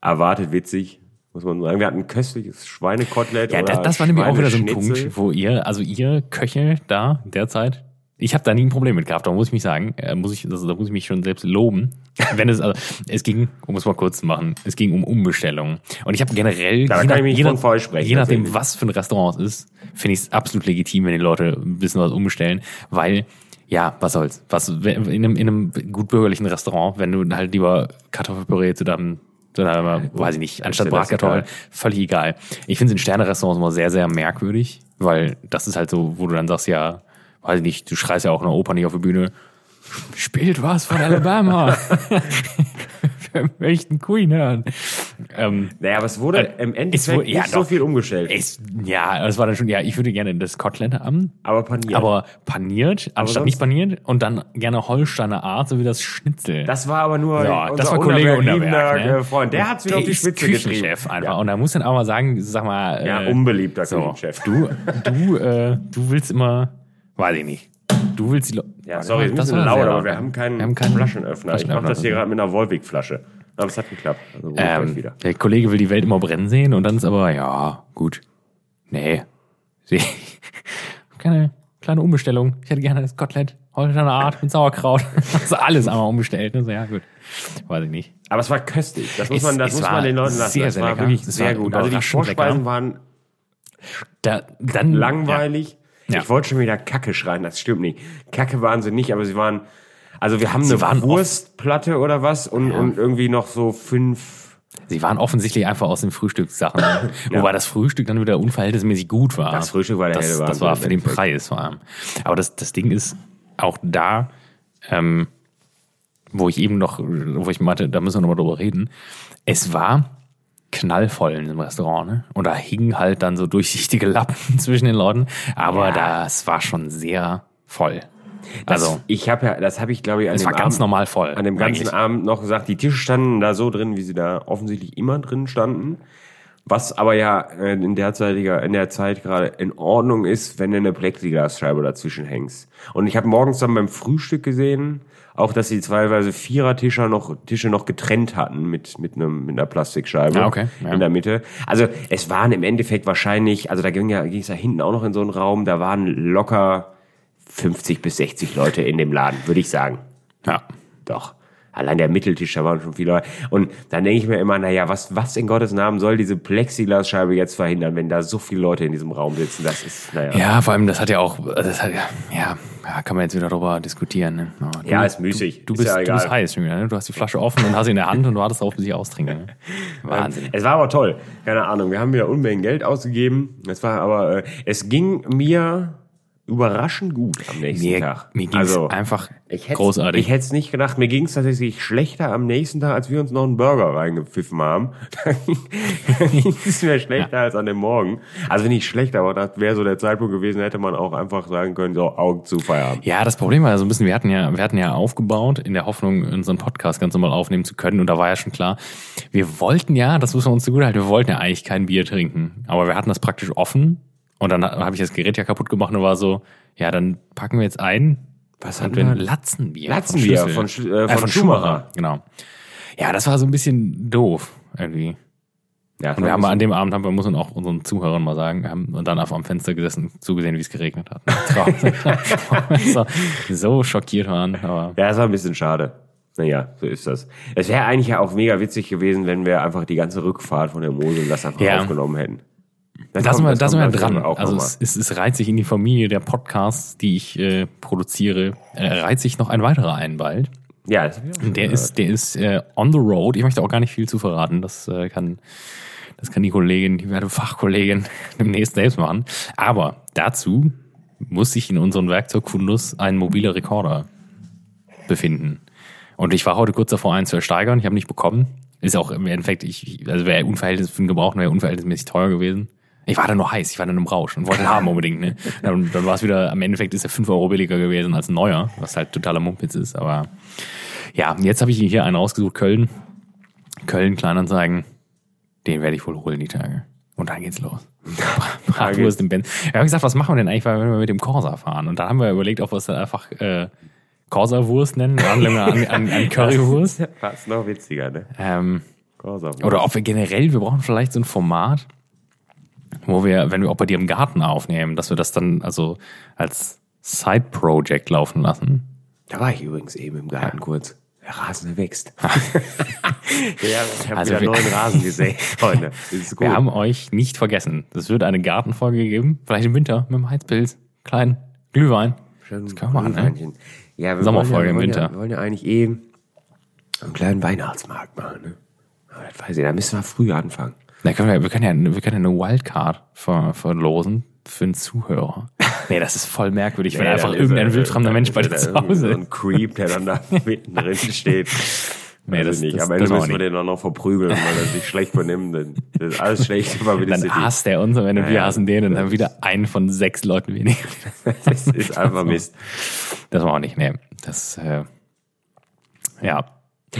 erwartet witzig, muss man sagen. Wir hatten ein köstliches Schweinekotelett. Ja, das, das war nämlich auch wieder so ein. Punkt, wo ihr, also ihr Köche da derzeit, ich habe da nie ein Problem mit gehabt, da muss ich mich sagen, äh, muss ich, also, da muss ich mich schon selbst loben. Wenn es, also, es ging, um es mal kurz zu machen, es ging um Umbestellungen. Und ich habe generell, da je, nach, je, nach, je nachdem, was für ein Restaurant es ist, finde ich es absolut legitim, wenn die Leute ein bisschen was umbestellen, weil ja, was soll's. Was, in einem, in einem gut bürgerlichen Restaurant, wenn du halt lieber Kartoffelpüree zu deinem, deinem weiß ich nicht, anstatt Bratkartoffeln, völlig egal. Ich finde es in Sterne-Restaurants immer sehr, sehr merkwürdig, weil das ist halt so, wo du dann sagst, ja, weiß ich nicht, du schreist ja auch in der Oper nicht auf der Bühne, spielt was von Alabama. Wir möchten Queen hören. Ähm, Naja, aber es wurde Äh, im Endeffekt wurde- ja, nicht so doch. viel umgestellt. es, ja, das war dann schon, ja, ich würde gerne das Kotelett haben, aber paniert. aber paniert, anstatt sonst- nicht paniert und dann gerne Holsteiner Art, so wie das Schnitzel. das war aber nur Ja, unser das war Kollege Unterberg, ne? Freund. Der hat's wieder der auf die Spitze Küchenchef einfach. Ja. Und da muss dann auch mal sagen, sag mal, Ja, äh, unbeliebter so, Küchenchef. du, du, äh, du willst immer, weiß ich nicht, du willst die, Le- Ja, Warte, sorry, das ist ein bisschen laut, sehr aber wir haben keinen, Wir haben keinen Flaschenöffner. Ich mache das hier Flaschenöffner. gerade mit einer Volvic-Flasche. Aber es hat geklappt. Also Ähm, wieder. der Kollege will die Welt immer brennen sehen und dann ist aber, ja, gut. Nee. Sie- Keine kleine Umbestellung. Ich hätte gerne das Kotelett, Holsteiner Art mit Sauerkraut. Also alles einmal umbestellt. Ne? So, ja, gut. Weiß ich nicht. Aber es war köstlich. Das muss man, das es muss war man den Leuten lassen. sehr, das sehr war lecker. wirklich Es sehr war gut. Also die Vorspeisen lecker. waren Da, dann, langweilig. Ja. Ich wollte schon wieder Kacke schreien, das stimmt nicht. Kacke waren sie nicht, aber sie waren, also wir haben Sie eine Wurstplatte oder was und, und irgendwie noch so fünf, Sie waren offensichtlich einfach aus den Frühstückssachen. Wobei das Frühstück dann wieder unverhältnismäßig gut war. Das Frühstück war der das, Das war für den. Preis vor allem. Aber das, das Ding ist auch da, ähm, wo ich eben noch, wo ich meinte, da müssen wir nochmal drüber reden. Es war knallvoll in dem Restaurant, ne? Und da hingen halt dann so durchsichtige Lappen zwischen den Leuten. Aber Ja. das war schon sehr voll. das, Also, ich habe ja, das habe ich glaube ich an dem war ganz Abend, normal voll. an dem ganzen eigentlich. Abend noch gesagt, die Tische standen da so drin, wie sie da offensichtlich immer drin standen. Was aber ja äh, in derzeitiger, in der Zeit gerade in Ordnung ist, wenn du eine Plexiglasscheibe dazwischen hängst. Und ich habe morgens dann beim Frühstück gesehen, auch dass sie teilweise Vierer-Tische noch, Tische noch getrennt hatten mit, mit, einem, mit einer Plastikscheibe Ah, okay, ja. in der Mitte. Also es waren im Endeffekt wahrscheinlich, also da ging ja, ging es ja hinten auch noch in so einen Raum, da waren locker 50 bis 60 Leute in dem Laden, würde ich sagen. Ja. Doch. Allein der Mitteltisch, da waren schon viele Leute. Und dann denke ich mir immer, naja, was, was in Gottes Namen soll diese Plexiglasscheibe jetzt verhindern, wenn da so viele Leute in diesem Raum sitzen? Das ist, naja. Ja, vor allem, das hat ja auch, das hat ja, ja, kann man jetzt wieder darüber diskutieren. Ne? Du, Ja, ist müßig. Du, du, Ist bist, ja du bist heiß schon wieder, ne? Du hast die Flasche offen und hast sie in der Hand und wartest darauf, bis ich austrinke. Ne? Wahnsinn. Es war aber toll. Keine Ahnung. Wir haben wieder Unmengen Geld ausgegeben. Es war aber, äh, es ging mir überraschend gut am nächsten Mir, Tag. mir ging es einfach Ich hätt's- großartig. Ich hätte es nicht gedacht. Mir ging es tatsächlich schlechter am nächsten Tag, als wir uns noch einen Burger reingepfiffen haben. Da ging es mir schlechter als an dem Morgen. Also nicht schlechter, aber das wäre so der Zeitpunkt gewesen, hätte man auch einfach sagen können, so Augen zu Feierabend. Ja, das Problem war ja so ein bisschen, wir hatten ja, wir hatten ja aufgebaut, in der Hoffnung, unseren Podcast ganz normal aufnehmen zu können. Und da war ja schon klar, wir wollten ja, das muss man uns zugute halten, wir wollten ja eigentlich kein Bier trinken. Aber wir hatten das praktisch offen. Und dann habe ich das Gerät ja kaputt gemacht und war so, ja, dann packen wir jetzt ein. Was hatten wir Latzenbier. Latzenbier Schlüssel. von Sch- äh, von Schumacher. Genau. Ja, das war so ein bisschen doof irgendwie. Ja, Und wir haben an dem Abend, haben wir, muss man auch unseren Zuhörern mal sagen, haben dann einfach am Fenster gesessen und zugesehen, wie es geregnet hat. so, so schockiert waren. Aber Ja, das war ein bisschen schade. Naja, so ist das. Es wäre eigentlich ja auch mega witzig gewesen, wenn wir einfach die ganze Rückfahrt von der Mosel das einfach Ja. aufgenommen hätten. Da sind wir, da sind wir dran. Also es, es, es reiht sich in die Familie der Podcasts, die ich äh, produziere, äh, reiht sich noch ein weiterer ein bald. ja, das Der ist, der ist äh, on the road. Ich möchte auch gar nicht viel zu verraten. Das äh, kann, das kann die Kollegin, die werte Fachkollegin demnächst selbst machen. Aber dazu muss sich in unserem Werkzeugfundus ein mobiler Rekorder befinden. Und ich war heute kurz davor, einen zu ersteigern. Ich habe nicht bekommen. Ist auch im Endeffekt, ich, also wäre unverhältnis für den Gebrauch wäre unverhältnismäßig teuer gewesen. Ich war da nur heiß, ich war dann im Rausch und wollte ihn haben unbedingt. Ne? Dann, dann war es wieder, am Endeffekt ist er 5 Euro billiger gewesen als ein neuer, was halt totaler Mumpitz ist. Aber ja, jetzt habe ich hier einen rausgesucht, Köln. Köln, Kleinanzeigen. Den werde ich wohl holen die Tage. Und dann geht's los. Bratwurst im Benz. Wir haben gesagt, was machen wir denn eigentlich, wenn wir mit dem Corsa fahren? Und dann haben wir überlegt, ob wir es dann einfach äh, Corsa-Wurst nennen, Anlehnung an, an, an Currywurst. Fast noch witziger, ne? Ähm, Corsa-Wurst. oder ob wir generell, wir brauchen vielleicht so ein Format, wo wir, wenn wir auch bei dir im Garten aufnehmen, dass wir das dann also als Side-Project laufen lassen. Da war ich übrigens eben im Garten kurz. Der Rasen wächst. ja, ich habe Also wieder wir- neuen Rasen gesehen, Freunde. Wir haben euch nicht vergessen. Es wird eine Gartenfolge geben, vielleicht im Winter mit dem Heizpilz, kleinen Glühwein. Schon Das können wir machen, ne? Ja, wir Sommerfolge wollen ja, im wollen Ja, Winter. wir wollen ja eigentlich eben einen kleinen Weihnachtsmarkt machen. Ne? Aber das weiß ich, da müssen wir früh anfangen. Da können wir, wir können ja, wir können ja eine Wildcard ver, verlosen für einen Zuhörer. Nee, das ist voll merkwürdig, wenn Nee, einfach irgendein er- wildfremder Mensch bei er dir zu Hause So ist. ein Creep, der dann da mitten drin steht. Nee, Weiß das- ich nicht. das- Am Ende müssen wir wir den dann noch verprügeln, weil er sich schlecht benimmt. Das ist alles schlecht über Dann hasst er uns und wenn wir ja. hassen den und dann wieder einen von sechs Leuten weniger. Das ist einfach Mist. Das war auch nicht, nee. Das, äh, ja.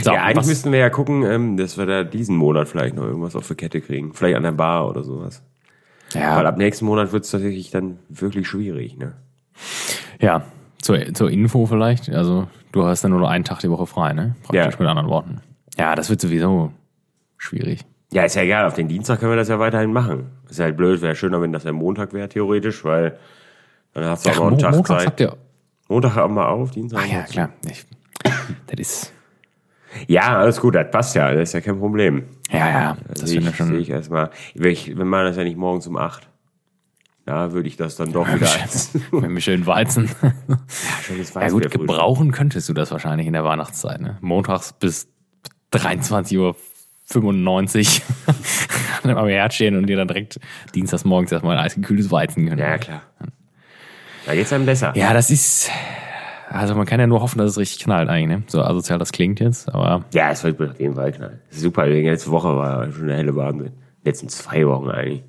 So, ja, eigentlich was- müssten wir ja gucken, ähm, dass wir da diesen Monat vielleicht noch irgendwas auf der Kette kriegen. Vielleicht an der Bar oder sowas. ja, Weil ab nächsten Monat wird es tatsächlich dann wirklich schwierig. Ne? Ja, zur, zur Info vielleicht. Also, du hast dann nur noch einen Tag die Woche frei, ne? Praktisch Ja. mit anderen Worten. Ja, das wird sowieso schwierig. Ja, ist ja egal. Auf den Dienstag können wir das ja weiterhin machen. Ist ja halt blöd. Wäre schöner, wenn das der Montag wäre, theoretisch, weil dann hast du auch noch einen Tag montags Zeit. habt ihr. Montag haben wir auf, Dienstag. Ah ja, klar. Ich, das ist. Ja, alles gut, das passt ja. Das ist ja kein Problem. Ja, ja. Das sehe finde ich, schon. sehe ich erstmal. Wir, ich, wir machen das ja nicht morgens um acht. Da würde ich das dann doch wieder als Mit einem schönen Weizen. schönes Ja gut, gebrauchen könntest du das wahrscheinlich in der Weihnachtszeit. Ne? Montags bis 23.95 Uhr am Herd stehen und dir dann direkt dienstags morgens erstmal ein eisgekühltes Weizen gönnen. Ja, klar. Da geht's einem besser. Ja, das ist. Also man kann ja nur hoffen, dass es richtig knallt eigentlich, ne? So asozial das klingt jetzt, aber Ja, es wird auf jeden Fall knallen. Super, die letzte Woche war schon eine helle Wahnsinn. Letzten zwei Wochen eigentlich.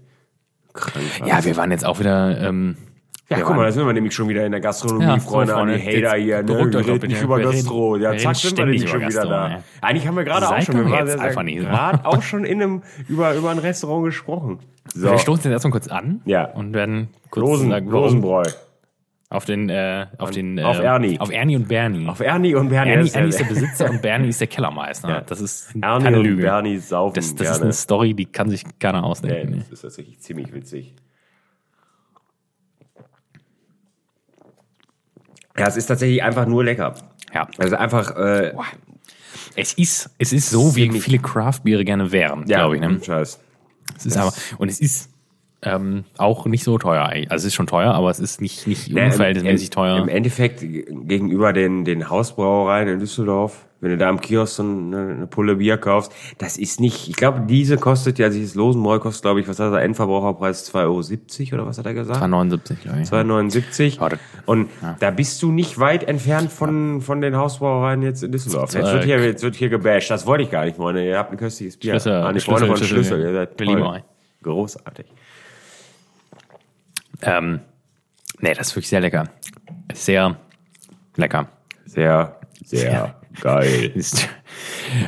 Krank. ja, wir waren jetzt auch wieder. Ähm, Ja, guck mal, da sind wir nämlich schon wieder in der Gastronomie, Ja, Freunde, so, an die Freunde, Hater hier, ne? euch doch reden bitte. nicht über Gastro. Ja, zack, sind wir nämlich schon wieder Gastro, da. ey. Eigentlich haben wir gerade auch schon, wir waren sehr- einfach nicht so. gerade auch schon in einem, über, über ein Restaurant gesprochen. So, Wir stoßen jetzt erstmal kurz an Ja. und werden kurz Losen, Losenbräu. Auf den, äh, auf den, äh, auf Ernie. auf Ernie und Bernie. Auf Ernie und Bernie. Ernie, das ist Ernie ist der Besitzer und Bernie ist der Kellermeister. Ja. Das ist Ernie keine und Lüge. Bernie saufen das, das ist eine Story, die kann sich keiner Nee, ausdenken. das ist tatsächlich ziemlich witzig. Ja, es ist tatsächlich einfach nur lecker. Ja. Also einfach, äh, Es ist, es ist so, wie viele Craft-Biere gerne wären, ja, glaube ich. Ne? Scheiß. Es ist aber, und es ist ähm, auch nicht so teuer eigentlich. Also es ist schon teuer, aber es ist nicht, nicht Ja, im- unverhältnismäßig im, teuer. Im Endeffekt gegenüber den, den Hausbrauereien in Düsseldorf, wenn du da im Kiosk so eine, eine Pulle Bier kaufst, das ist nicht, ich glaube, diese kostet ja, dieses Losenbräu kostet, glaube ich, was hat der Endverbraucherpreis, 2,70 Euro oder was hat er gesagt? 2,79, glaube ich. 2,79. Ja, Und da bist du nicht weit entfernt von, von den Hausbrauereien jetzt in Düsseldorf. Jetzt wird, hier, jetzt wird hier gebasht. Das wollte ich gar nicht, Freunde. Ihr habt ein köstliches Bier. Schlüssel, Ah, Schlüssel, Freunde von Schlüssel. Schlüssel. Ihr seid toll. Großartig. Ähm, nee, das ist wirklich sehr lecker. Sehr lecker. Sehr, sehr geil.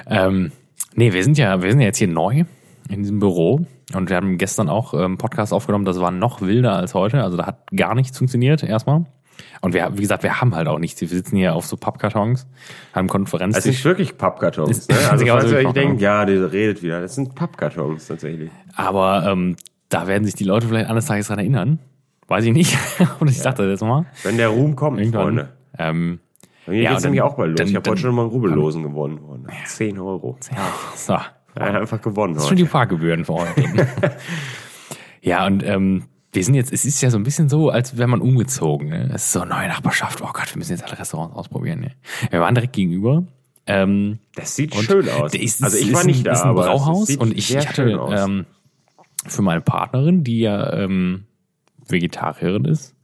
Ähm, nee, wir sind ja, wir sind ja jetzt hier neu in diesem Büro und wir haben gestern auch ähm, Podcast aufgenommen, das war noch wilder als heute, also da hat gar nichts funktioniert erstmal. Und wir, wie gesagt, wir haben halt auch nichts. Wir sitzen hier auf so Pappkartons, haben Es Konferenztisch. sind wirklich Pappkartons. Ne? Also Ja, falls also ihr denkt, ja, der redet wieder. Das sind Pappkartons tatsächlich. Aber ähm, da werden sich die Leute vielleicht eines Tages dran erinnern. Weiß ich nicht. Und ich dachte das mal. Wenn der Ruhm kommt, Irgendwann. Freunde. Ähm, Bei mir Ja, geht's und nämlich dann- auch bald los. dann- ich habe heute schon mal einen Rubellosen gewonnen. Freunde. 10 Euro. ja, so. Ja, einfach gewonnen. Das sind Heute. die Parkgebühren für heute. ja, und ähm, wir sind jetzt, es ist ja so ein bisschen so, als wäre man umgezogen. Ne? Es ist so neue Nachbarschaft. Oh Gott, wir müssen jetzt alle Restaurants ausprobieren. Ne? Wir waren direkt gegenüber. Ähm, Das sieht schön aus. Ist, also ich ist war ein, nicht da, ist ein aber es Brauhaus sieht und ich, sehr ich schön hatte aus. ähm, für meine Partnerin, die ja ähm, Vegetarierin ist,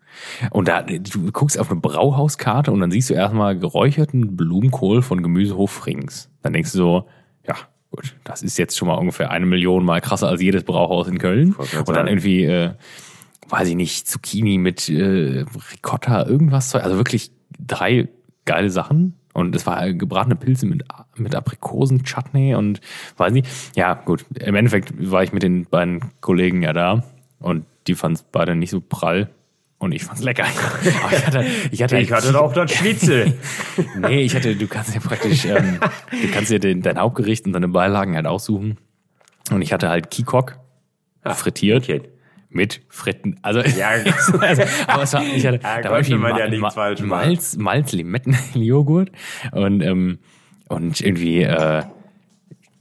Und da, du guckst auf eine Brauhauskarte und dann siehst du erstmal geräucherten Blumenkohl von Gemüsehof Frings. Dann denkst du so, ja, gut, das ist jetzt schon mal ungefähr eine Million mal krasser als jedes Brauhaus in Köln. Und dann irgendwie, äh, weiß ich nicht, Zucchini mit äh, Ricotta, irgendwas. Also wirklich drei geile Sachen. Und es war gebratene Pilze mit, mit Aprikosen, Chutney und weiß nicht. Ja, gut. Im Endeffekt war ich mit den beiden Kollegen ja da und die fanden es beide nicht so prall. Und ich fand's lecker. Aber ich hatte, ich hatte, Ich hatte doch das Schnitzel. Nee, ich hatte, du kannst ja praktisch, ähm, du kannst ja den, dein Hauptgericht und deine Beilagen halt aussuchen. Und ich hatte halt Kikok frittiert okay. mit Fritten. Also, Ja, also aber es war, ich hatte, Ja, da war irgendwie man ja Ma- Ma- falsch. Malz, Malz, Limettenjoghurt und, ähm, und irgendwie, äh,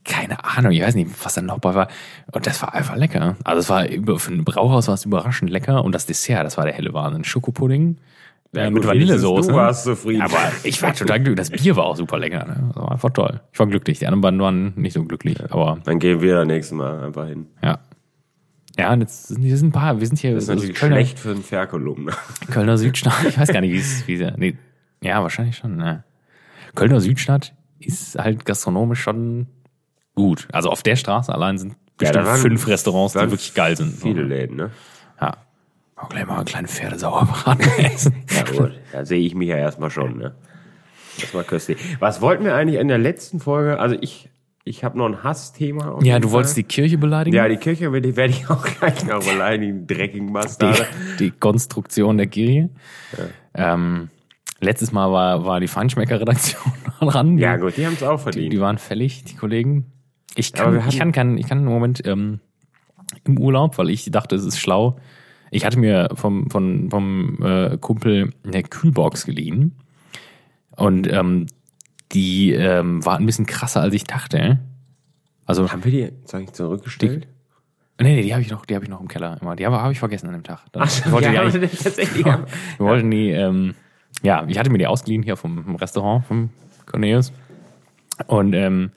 keine Ahnung, ich weiß nicht, was da noch bei war. Und das war einfach lecker. Also es war über- für ein Brauhaus war es überraschend lecker. Und das Dessert, das war der helle Wahnsinn. Schokopudding äh, mit gut, Vanillesoße. du warst zufrieden. Aber ich war total glücklich. Das Bier war auch super lecker. Ne? Das war einfach toll. Ich war glücklich. Die anderen waren nicht so glücklich. Aber Dann gehen wir das nächste Mal einfach hin. ja. Ja, und jetzt sind wir sind ein paar. Wir sind hier Das ist natürlich Kölner, schlecht für einen Ferkelum. Kölner Südstadt. Ich weiß gar nicht, wie es, wie es, nee, ja, wahrscheinlich schon, ne. Kölner Südstadt ist halt gastronomisch schon gut. Also auf der Straße allein sind bestimmt waren- fünf Restaurants, die wirklich geil sind. Viele Läden, ne? Ja. Auch gleich mal eine kleine Pferdesauerbraten essen. Ja gut, da sehe ich mich ja erstmal schon, ne? Das war köstlich. Was wollten wir eigentlich in der letzten Folge? Also ich, ich habe noch ein Hassthema. Ja, du wolltest die Kirche beleidigen? Ja, die Kirche werde ich, werde ich auch gleich noch beleidigen, dreckigen die, Bastarde. die Konstruktion der Kirche. Ähm, letztes Mal war, war die Feinschmecker-Redaktion dran. Ja gut, die haben es auch Die, verdient. die waren fällig, die Kollegen. Ich kann, ich kann, kann, ich kann im Moment ähm, im Urlaub, weil ich dachte, es ist schlau. Ich hatte mir vom, vom, vom äh, Kumpel eine Kühlbox geliehen. Und ähm, die ähm, war ein bisschen krasser, als ich dachte. Also, haben wir die jetzt eigentlich zurückgestellt? nee, nee, die habe ich noch, die habe ich noch im Keller immer. Die habe hab ich vergessen an dem Tag. Dann, Ach, ich wollte die ja, eigentlich- tatsächlich. wir wollten die, ähm, ja, ich hatte mir die ausgeliehen hier vom, vom Restaurant, vom Cornelius. Und ähm,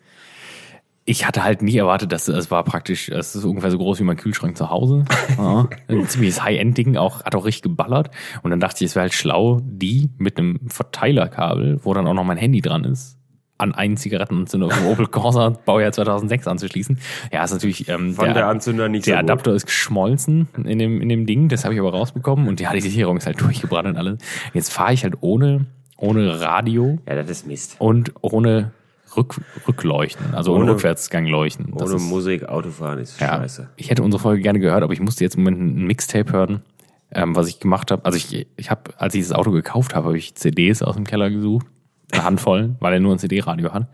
ich hatte halt nie erwartet, dass es war praktisch, es ist ungefähr so groß wie mein Kühlschrank zu Hause. Ja, ein ziemliches High-End-Ding, auch, hat auch richtig geballert. Und dann dachte ich, es wäre halt schlau, die mit einem Verteilerkabel, wo dann auch noch mein Handy dran ist, an einen Zigarettenanzünder vom Opel Corsa Baujahr 2006 anzuschließen. Ja, ist natürlich ähm, Fand der Anzünder nicht der so. Adapter ist geschmolzen in dem, in dem Ding, das habe ich aber rausbekommen und ja, die Sicherung ist halt durchgebrannt und alles. Jetzt fahre ich halt ohne, ohne Radio Ja, das ist Mist. und ohne Rück, Rückleuchten, also ohne, Rückwärtsgangleuchten. Das Ohne ist, Musik Autofahren ist ja, scheiße. Ich hätte unsere Folge gerne gehört, aber ich musste jetzt im Moment ein Mixtape hören, ähm, was ich gemacht habe. Also ich, ich habe, als ich das Auto gekauft habe, habe ich CDs aus dem Keller gesucht. Eine Handvoll, weil er nur ein CD-Radio hat.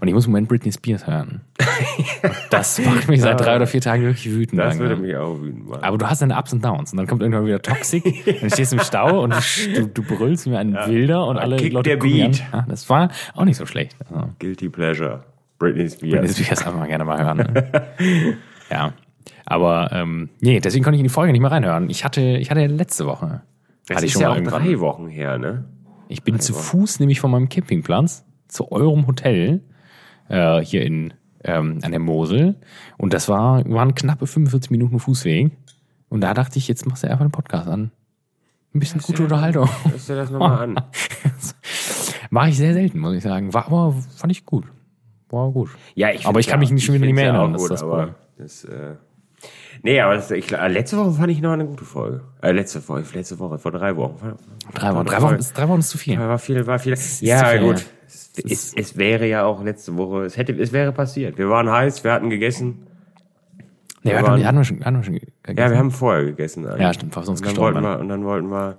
Und ich muss im Moment Britney Spears hören. Das macht mich seit drei oder vier Tagen wirklich wütend. Das langsam. würde mich auch wütend machen. Aber du hast deine Ups und Downs und dann kommt irgendwann wieder Toxic, dann stehst du im Stau und du, du brüllst wie ein Wilder und alle Kick Leute der. Beat. Ja, das war auch nicht so schlecht. Also, Guilty Pleasure. Britney Spears. ich jetzt einfach mal gerne mal hören. Ne? ja, aber ähm, nee, deswegen konnte ich in die Folge nicht mehr reinhören. Ich hatte, ich hatte letzte Woche. Das hatte ich ist schon ja mal auch irgendwann. drei Wochen her, ne? Ich bin zu Fuß nämlich von meinem Campingplatz zu eurem Hotel äh, hier in ähm, an der Mosel und das war waren knappe 45 Minuten Fußweg und da dachte ich, jetzt machst du einfach einen Podcast an. Ein bisschen gute Unterhaltung. Hörst du das nochmal an? Mache ich sehr selten, muss ich sagen. War aber fand ich gut. War gut. Ja, ich Aber ich kann mich nicht schon wieder nicht mehr ja erinnern, auch das ist gut, das aber das, äh, nee, aber das, ich, äh, letzte Woche fand ich noch eine gute Folge. Äh, letzte Woche, letzte Woche, vor drei Wochen. Drei Wochen, drei Wochen, ist, drei Wochen ist zu viel. War viel, war viel. Ja, viel, gut. ja. Es, es, es wäre ja auch letzte Woche, es hätte, es wäre passiert. Wir waren heiß, wir hatten gegessen. Nee, wir hatten, waren- wir, hatten wir schon, hatten wir schon gegessen. Ja, wir haben vorher gegessen. eigentlich. Ja, stimmt, war sonst und dann gestorben. wollten wir, Und dann wollten wir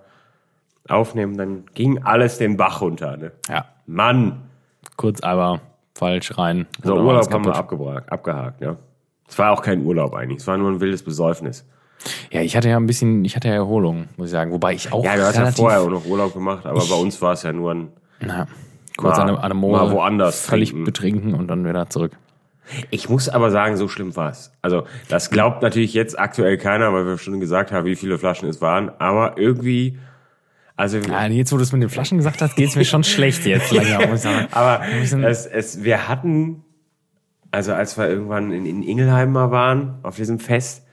aufnehmen, dann ging alles den Bach runter. Ne? Ja, Mann, kurz aber falsch rein. so Urlaub haben wir abgehakt. Ja. Es war auch kein Urlaub eigentlich, es war nur ein wildes Besäufnis. Ja, ich hatte ja ein bisschen, ich hatte ja Erholung, muss ich sagen. Wobei ich auch Ja, du hast ja vorher auch noch Urlaub gemacht, aber bei uns war es ja nur ein. na, kurz Mal- an, einem- an einem mal Mose woanders völlig trinken. betrinken und dann wieder zurück. Ich muss aber sagen, so schlimm war es. Also, das glaubt natürlich jetzt aktuell keiner, weil wir schon gesagt haben, wie viele Flaschen es waren. Aber irgendwie, also, Ja, jetzt, wo du es mit den Flaschen gesagt hast, geht's mir schon schlecht jetzt langsam, aber es, es, wir hatten, also als wir irgendwann in, in Ingelheim mal waren, auf diesem Fest,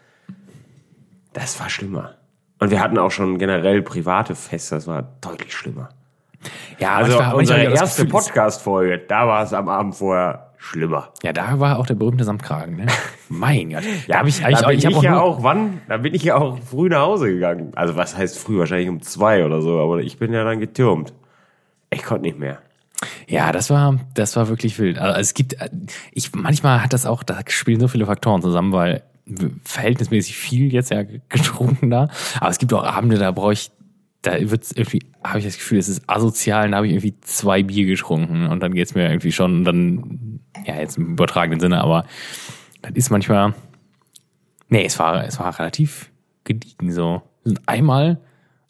das war schlimmer. Und wir hatten auch schon generell private Feste, das war deutlich schlimmer. Ja, Also manchmal- unsere manchmal hab ich erste Podcast-Folge, da war es am Abend vorher schlimmer. Ja, da war auch der berühmte Samtkragen, ne? mein Gott. da habe ich da eigentlich bin ich ich, hab ja auch, wann? Da bin ich ja auch früh nach Hause gegangen. Also was heißt früh? Wahrscheinlich um zwei oder so, aber ich bin ja dann getürmt. Ich konnte nicht mehr. Ja, das war, das war wirklich wild. Also es gibt, ich, manchmal hat das auch, da spielen so viele Faktoren zusammen, weil verhältnismäßig viel jetzt ja getrunken da. Aber es gibt auch Abende, da brauche ich, da wird's irgendwie, habe ich das Gefühl, es ist asozial, da habe ich irgendwie zwei Bier getrunken und dann geht's mir irgendwie schon, und dann, ja, jetzt im übertragenen Sinne, aber das ist manchmal, nee, es war, es war relativ gediegen so. Einmal,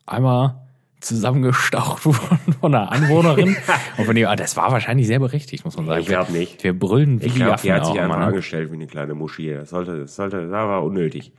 einmal zusammengestaucht worden von einer Anwohnerin. und von dem, ah, das war wahrscheinlich sehr berechtigt, muss man sagen. Ich glaub nicht. Wir brüllen wie Ich die glaube, Affen die hat auch sich einfach immer, ne? angestellt wie eine kleine Muschi. Das sollte, das sollte, das war unnötig.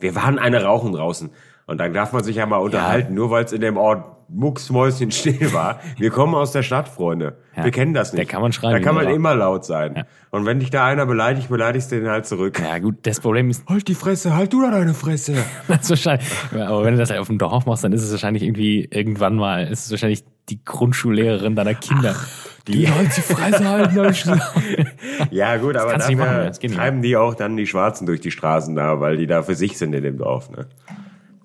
Wir waren eine rauchen draußen. Und dann darf man sich ja mal unterhalten, nur weil es in dem Ort mucksmäuschen still war. Wir kommen aus der Stadt, Freunde. Ja. Wir kennen das nicht. Da kann man schreien, Da kann man man immer laut sein. Und wenn dich da einer beleidigt, beleidigst du den halt zurück. Ja, gut, das Problem ist, Halt die Fresse, halt du da deine Fresse. das ist wahrscheinlich, aber wenn du das halt auf dem Dorf machst, dann ist es wahrscheinlich irgendwie irgendwann mal, ist es wahrscheinlich die Grundschullehrerin deiner Kinder. die halt die Fresse halten. Ja, gut, aber dafür machen, treiben die auch dann die Schwarzen durch die Straßen da, weil die da für sich sind in dem Dorf, ne?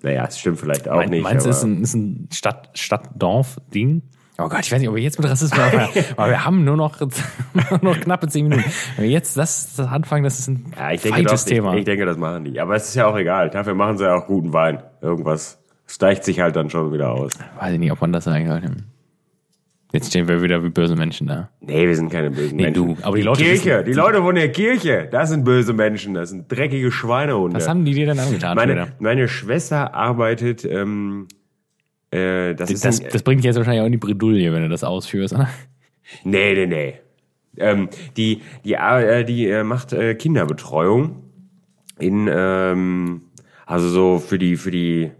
Naja, es stimmt vielleicht auch Mein, nicht. meinst du, aber- ist ein, ist ein Stadt, Stadt-Dorf-Ding? Oh Gott, ich weiß nicht, ob wir jetzt mit Rassismus aufhören. Aber wir haben nur noch, nur noch knappe zehn Minuten. Wenn wir jetzt das, das anfangen, das ist ein Ja, ich denke, doch, Thema. Ich, ich denke, das machen die. Aber es ist ja auch egal. Dafür machen sie ja auch guten Wein. Irgendwas. Gleicht sich halt dann schon wieder aus. weiß ich nicht, ob man das sagen sollte. Jetzt stehen wir wieder wie böse Menschen da. Nee, wir sind keine bösen Nee, Menschen. du, aber die Leute Kirche, wissen- die Leute von der Kirche, das sind böse Menschen. Das sind dreckige Schweinehunde. Was haben die dir denn angetan? meine, meine Schwester arbeitet, ähm, äh, das, ist das, ein, das bringt dich jetzt wahrscheinlich auch in die Bredouille, wenn du das ausführst. oder? Nee, nee, nee. Ähm, die die, äh, die äh, macht äh, Kinderbetreuung in ähm, also so für die für die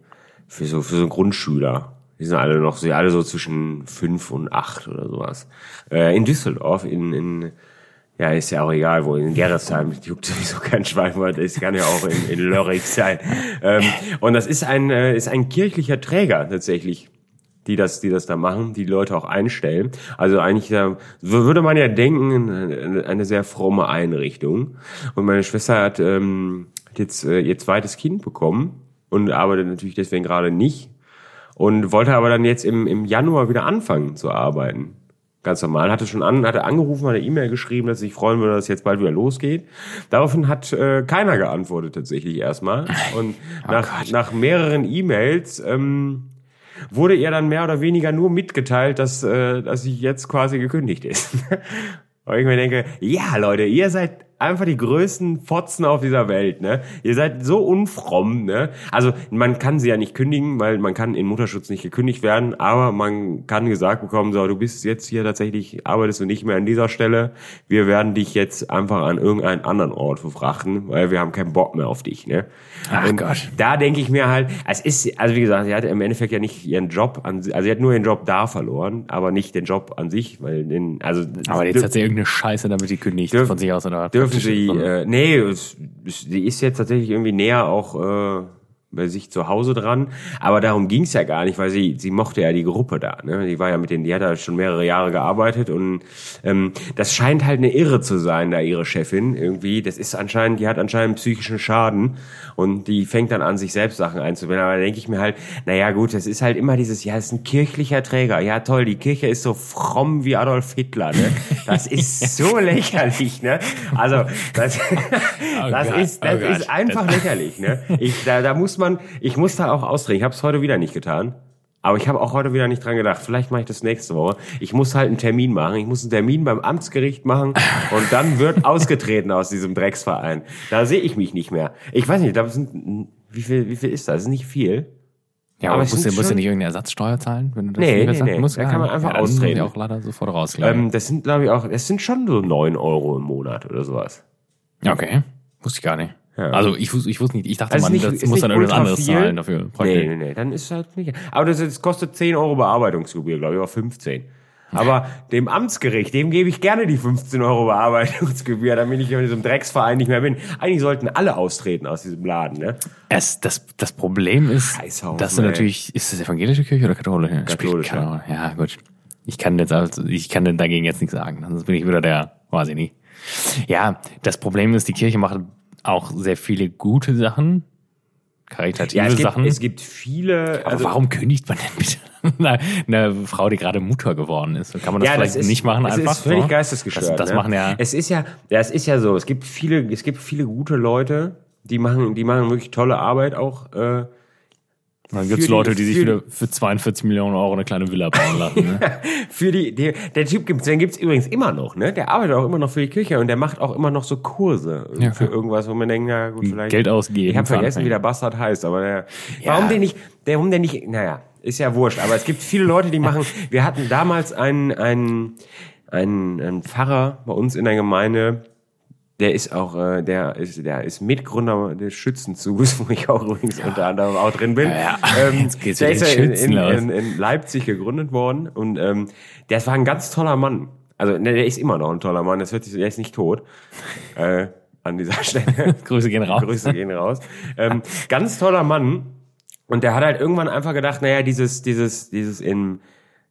für so für so Grundschüler. Die sind alle noch so alle so zwischen fünf und acht oder sowas. Äh, in Düsseldorf in in ja, ist ja auch egal, wo, in Gerresheim, juckt sowieso kein Schwein, weil das kann ja auch in, in Lörrich sein. Ähm, und das ist ein, äh, ist ein kirchlicher Träger tatsächlich, die das, die das da machen, die, die Leute auch einstellen. Also eigentlich äh, so würde man ja denken, eine, sehr fromme Einrichtung. Und meine Schwester hat ähm, jetzt äh, ihr zweites Kind bekommen und arbeitet natürlich deswegen gerade nicht und wollte aber dann jetzt im, im Januar wieder anfangen zu arbeiten. Ganz normal. Hatte schon an, hatte angerufen, hatte E-Mail geschrieben, dass ich freuen würde, dass es jetzt bald wieder losgeht. Daraufhin hat äh, keiner geantwortet tatsächlich erstmal. Und nach, nach mehreren E-Mails ähm, wurde ihr dann mehr oder weniger nur mitgeteilt, dass, äh, dass sie jetzt quasi gekündigt ist. Und ich mir denke, ja Leute, ihr seid einfach die größten Fotzen auf dieser Welt, ne? Ihr seid so unfromm, ne? Also man kann sie ja nicht kündigen, weil man kann in Mutterschutz nicht gekündigt werden, aber man kann gesagt bekommen, so, du bist jetzt hier tatsächlich, arbeitest du nicht mehr an dieser Stelle, wir werden dich jetzt einfach an irgendeinen anderen Ort verfrachten, weil wir haben keinen Bock mehr auf dich, ne? Ach Und Gott. da denke ich mir halt, es ist, also wie gesagt, sie hatte im Endeffekt ja nicht ihren Job an, also sie hat nur ihren Job da verloren, aber nicht den Job an sich, weil den, also Aber jetzt hat sie irgendeine Scheiße, damit sie kündigt Dürfen- von sich aus oder dürfen sie, äh, nee, es, sie ist jetzt tatsächlich irgendwie näher auch äh, bei sich zu Hause dran, aber darum ging's ja gar nicht, weil sie sie mochte ja die Gruppe da, ne? Die war ja mit denen, die hat da schon mehrere Jahre gearbeitet und ähm, das scheint halt eine Irre zu sein, da ihre Chefin irgendwie. Das ist anscheinend, die hat anscheinend psychischen Schaden und die fängt dann an, sich selbst Sachen einzubinden. Aber da denke ich mir halt, naja gut, das ist halt immer dieses, ja, es ist ein kirchlicher Träger. Ja toll, die Kirche ist so fromm wie Adolf Hitler, ne? Das ist so lächerlich, ne? Also das, das Gott, ist, das oh ist einfach lächerlich, ne? Ich, da, da muss man, ich muss da auch ausdrehen. Ich habe es heute wieder nicht getan. Aber ich habe auch heute wieder nicht dran gedacht. Vielleicht mache ich das nächste Woche. Ich muss halt einen Termin machen. Ich muss einen Termin beim Amtsgericht machen und dann wird ausgetreten aus diesem Drecksverein. Da sehe ich mich nicht mehr. Ich weiß nicht, da sind wie viel, wie viel ist das? Das ist nicht viel. Ja, Aber aber musst du, musst du nicht irgendeine Ersatzsteuer zahlen, wenn du das Nee, nicht nee, nee. Musst Da kann man nicht. einfach ja, austreten. auch leider sofort raus, Ähm, das sind, glaube ich, auch, es sind schon so neun Euro im Monat oder sowas. Okay, wusste ich gar nicht. Ja. Also ich wusste, ich wusste nicht, ich dachte, Also man nicht- das muss dann irgendwas anderes viel. zahlen dafür. praktisch. Nee, nee, nee, dann ist halt nicht. Aber das, das kostet 10 Euro Bearbeitungsgebühr, glaube ich, oder 15. Aber dem Amtsgericht, dem gebe ich gerne die 15 Euro Bearbeitungsgebühr, damit ich in diesem Drecksverein nicht mehr bin. Eigentlich sollten alle austreten aus diesem Laden, ne? Es, das, das Problem ist, dass du natürlich, ist das evangelische Kirche oder katholische? Katholisch, Spielt keine Rolle. Ja, gut. Ich kann jetzt, also, ich kann dagegen jetzt nichts sagen. Sonst bin ich wieder der, weiß ich nicht. Ja, das Problem ist, die Kirche macht auch sehr viele gute Sachen, karitative Ja, es gibt, Sachen. es gibt viele, aber also, warum kündigt man denn bitte eine, eine Frau, die gerade Mutter geworden ist? Kann man das ja, vielleicht das ist, nicht machen das einfach? ist völlig so? geistesgestört. Das, das ne? machen ja, Es ist ja, ja, es ist ja so. Es gibt viele, es gibt viele gute Leute, die machen, die machen wirklich tolle Arbeit auch. Äh, dann gibt's die- Leute, die sich für- wieder für 42 Millionen Euro eine kleine Villa bauen lassen. Ne? für die, die der Typ gibt's, den gibt's übrigens immer noch, ne? Der arbeitet auch immer noch für die Kirche und der macht auch immer noch so Kurse Ja, für irgendwas, wo man denkt, na gut, vielleicht Geld ausgeben. Ich habe vergessen, wie der Bastard heißt, aber der, Ja. warum der nicht, der, warum der nicht, naja, ist ja wurscht, aber es gibt viele Leute, die machen, wir hatten damals einen, einen, einen, einen Pfarrer bei uns in der Gemeinde, der ist auch, äh, der ist, der ist Mitgründer des Schützenzuges, wo ich auch übrigens unter anderem auch drin bin. Ja, ja. Ähm, Jetzt geht's der ist ja in, in, in, in Leipzig gegründet worden und ähm, der war ein ganz toller Mann. Also ne, der ist immer noch ein toller Mann. Das hört sich, der ist nicht tot. Äh, an dieser Stelle. Grüße gehen raus. Grüße gehen raus. Ähm, ganz toller Mann. Und der hat halt irgendwann einfach gedacht, naja, dieses, dieses, dieses in,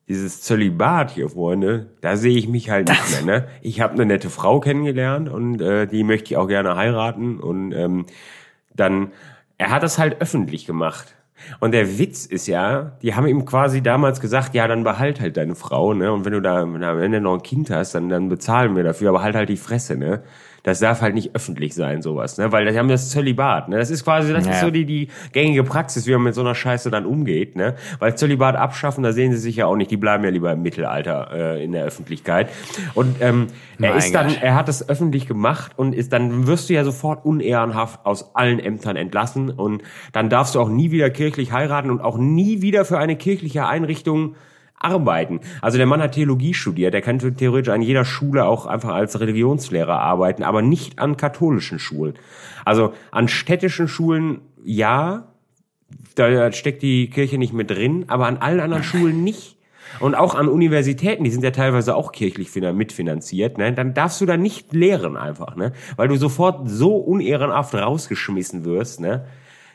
dieses Zölibat hier, Freunde, da sehe ich mich halt nicht mehr. Ne? Ich habe eine nette Frau kennengelernt und äh, die möchte ich auch gerne heiraten. Und ähm, dann, er hat das halt öffentlich gemacht. Und der Witz ist ja, die haben ihm quasi damals gesagt, ja, dann behalt halt deine Frau, ne? Und wenn du da wenn du am Ende noch ein Kind hast, dann, dann bezahlen wir dafür, aber halt halt die Fresse, ne? Das darf halt nicht öffentlich sein, sowas, ne? Weil die haben das Zölibat, ne? Das ist quasi, das ist Ja. so die, die gängige Praxis, wie man mit so einer Scheiße dann umgeht, ne? Weil Zölibat abschaffen, da sehen sie sich ja auch nicht, die bleiben ja lieber im Mittelalter äh, in der Öffentlichkeit. Und ähm, er Mein ist dann, Gott. er hat es öffentlich gemacht und ist dann wirst du ja sofort unehrenhaft aus allen Ämtern entlassen und dann darfst du auch nie wieder kirchlich heiraten und auch nie wieder für eine kirchliche Einrichtung arbeiten. Also der Mann hat Theologie studiert, der kann theoretisch an jeder Schule auch einfach als Religionslehrer arbeiten, aber nicht an katholischen Schulen. Also an städtischen Schulen ja, da steckt die Kirche nicht mit drin, aber an allen anderen Schulen nicht. Und auch an Universitäten, die sind ja teilweise auch kirchlich finan- mitfinanziert, ne? dann darfst du da nicht lehren einfach, ne? weil du sofort so unehrenhaft rausgeschmissen wirst. Ne?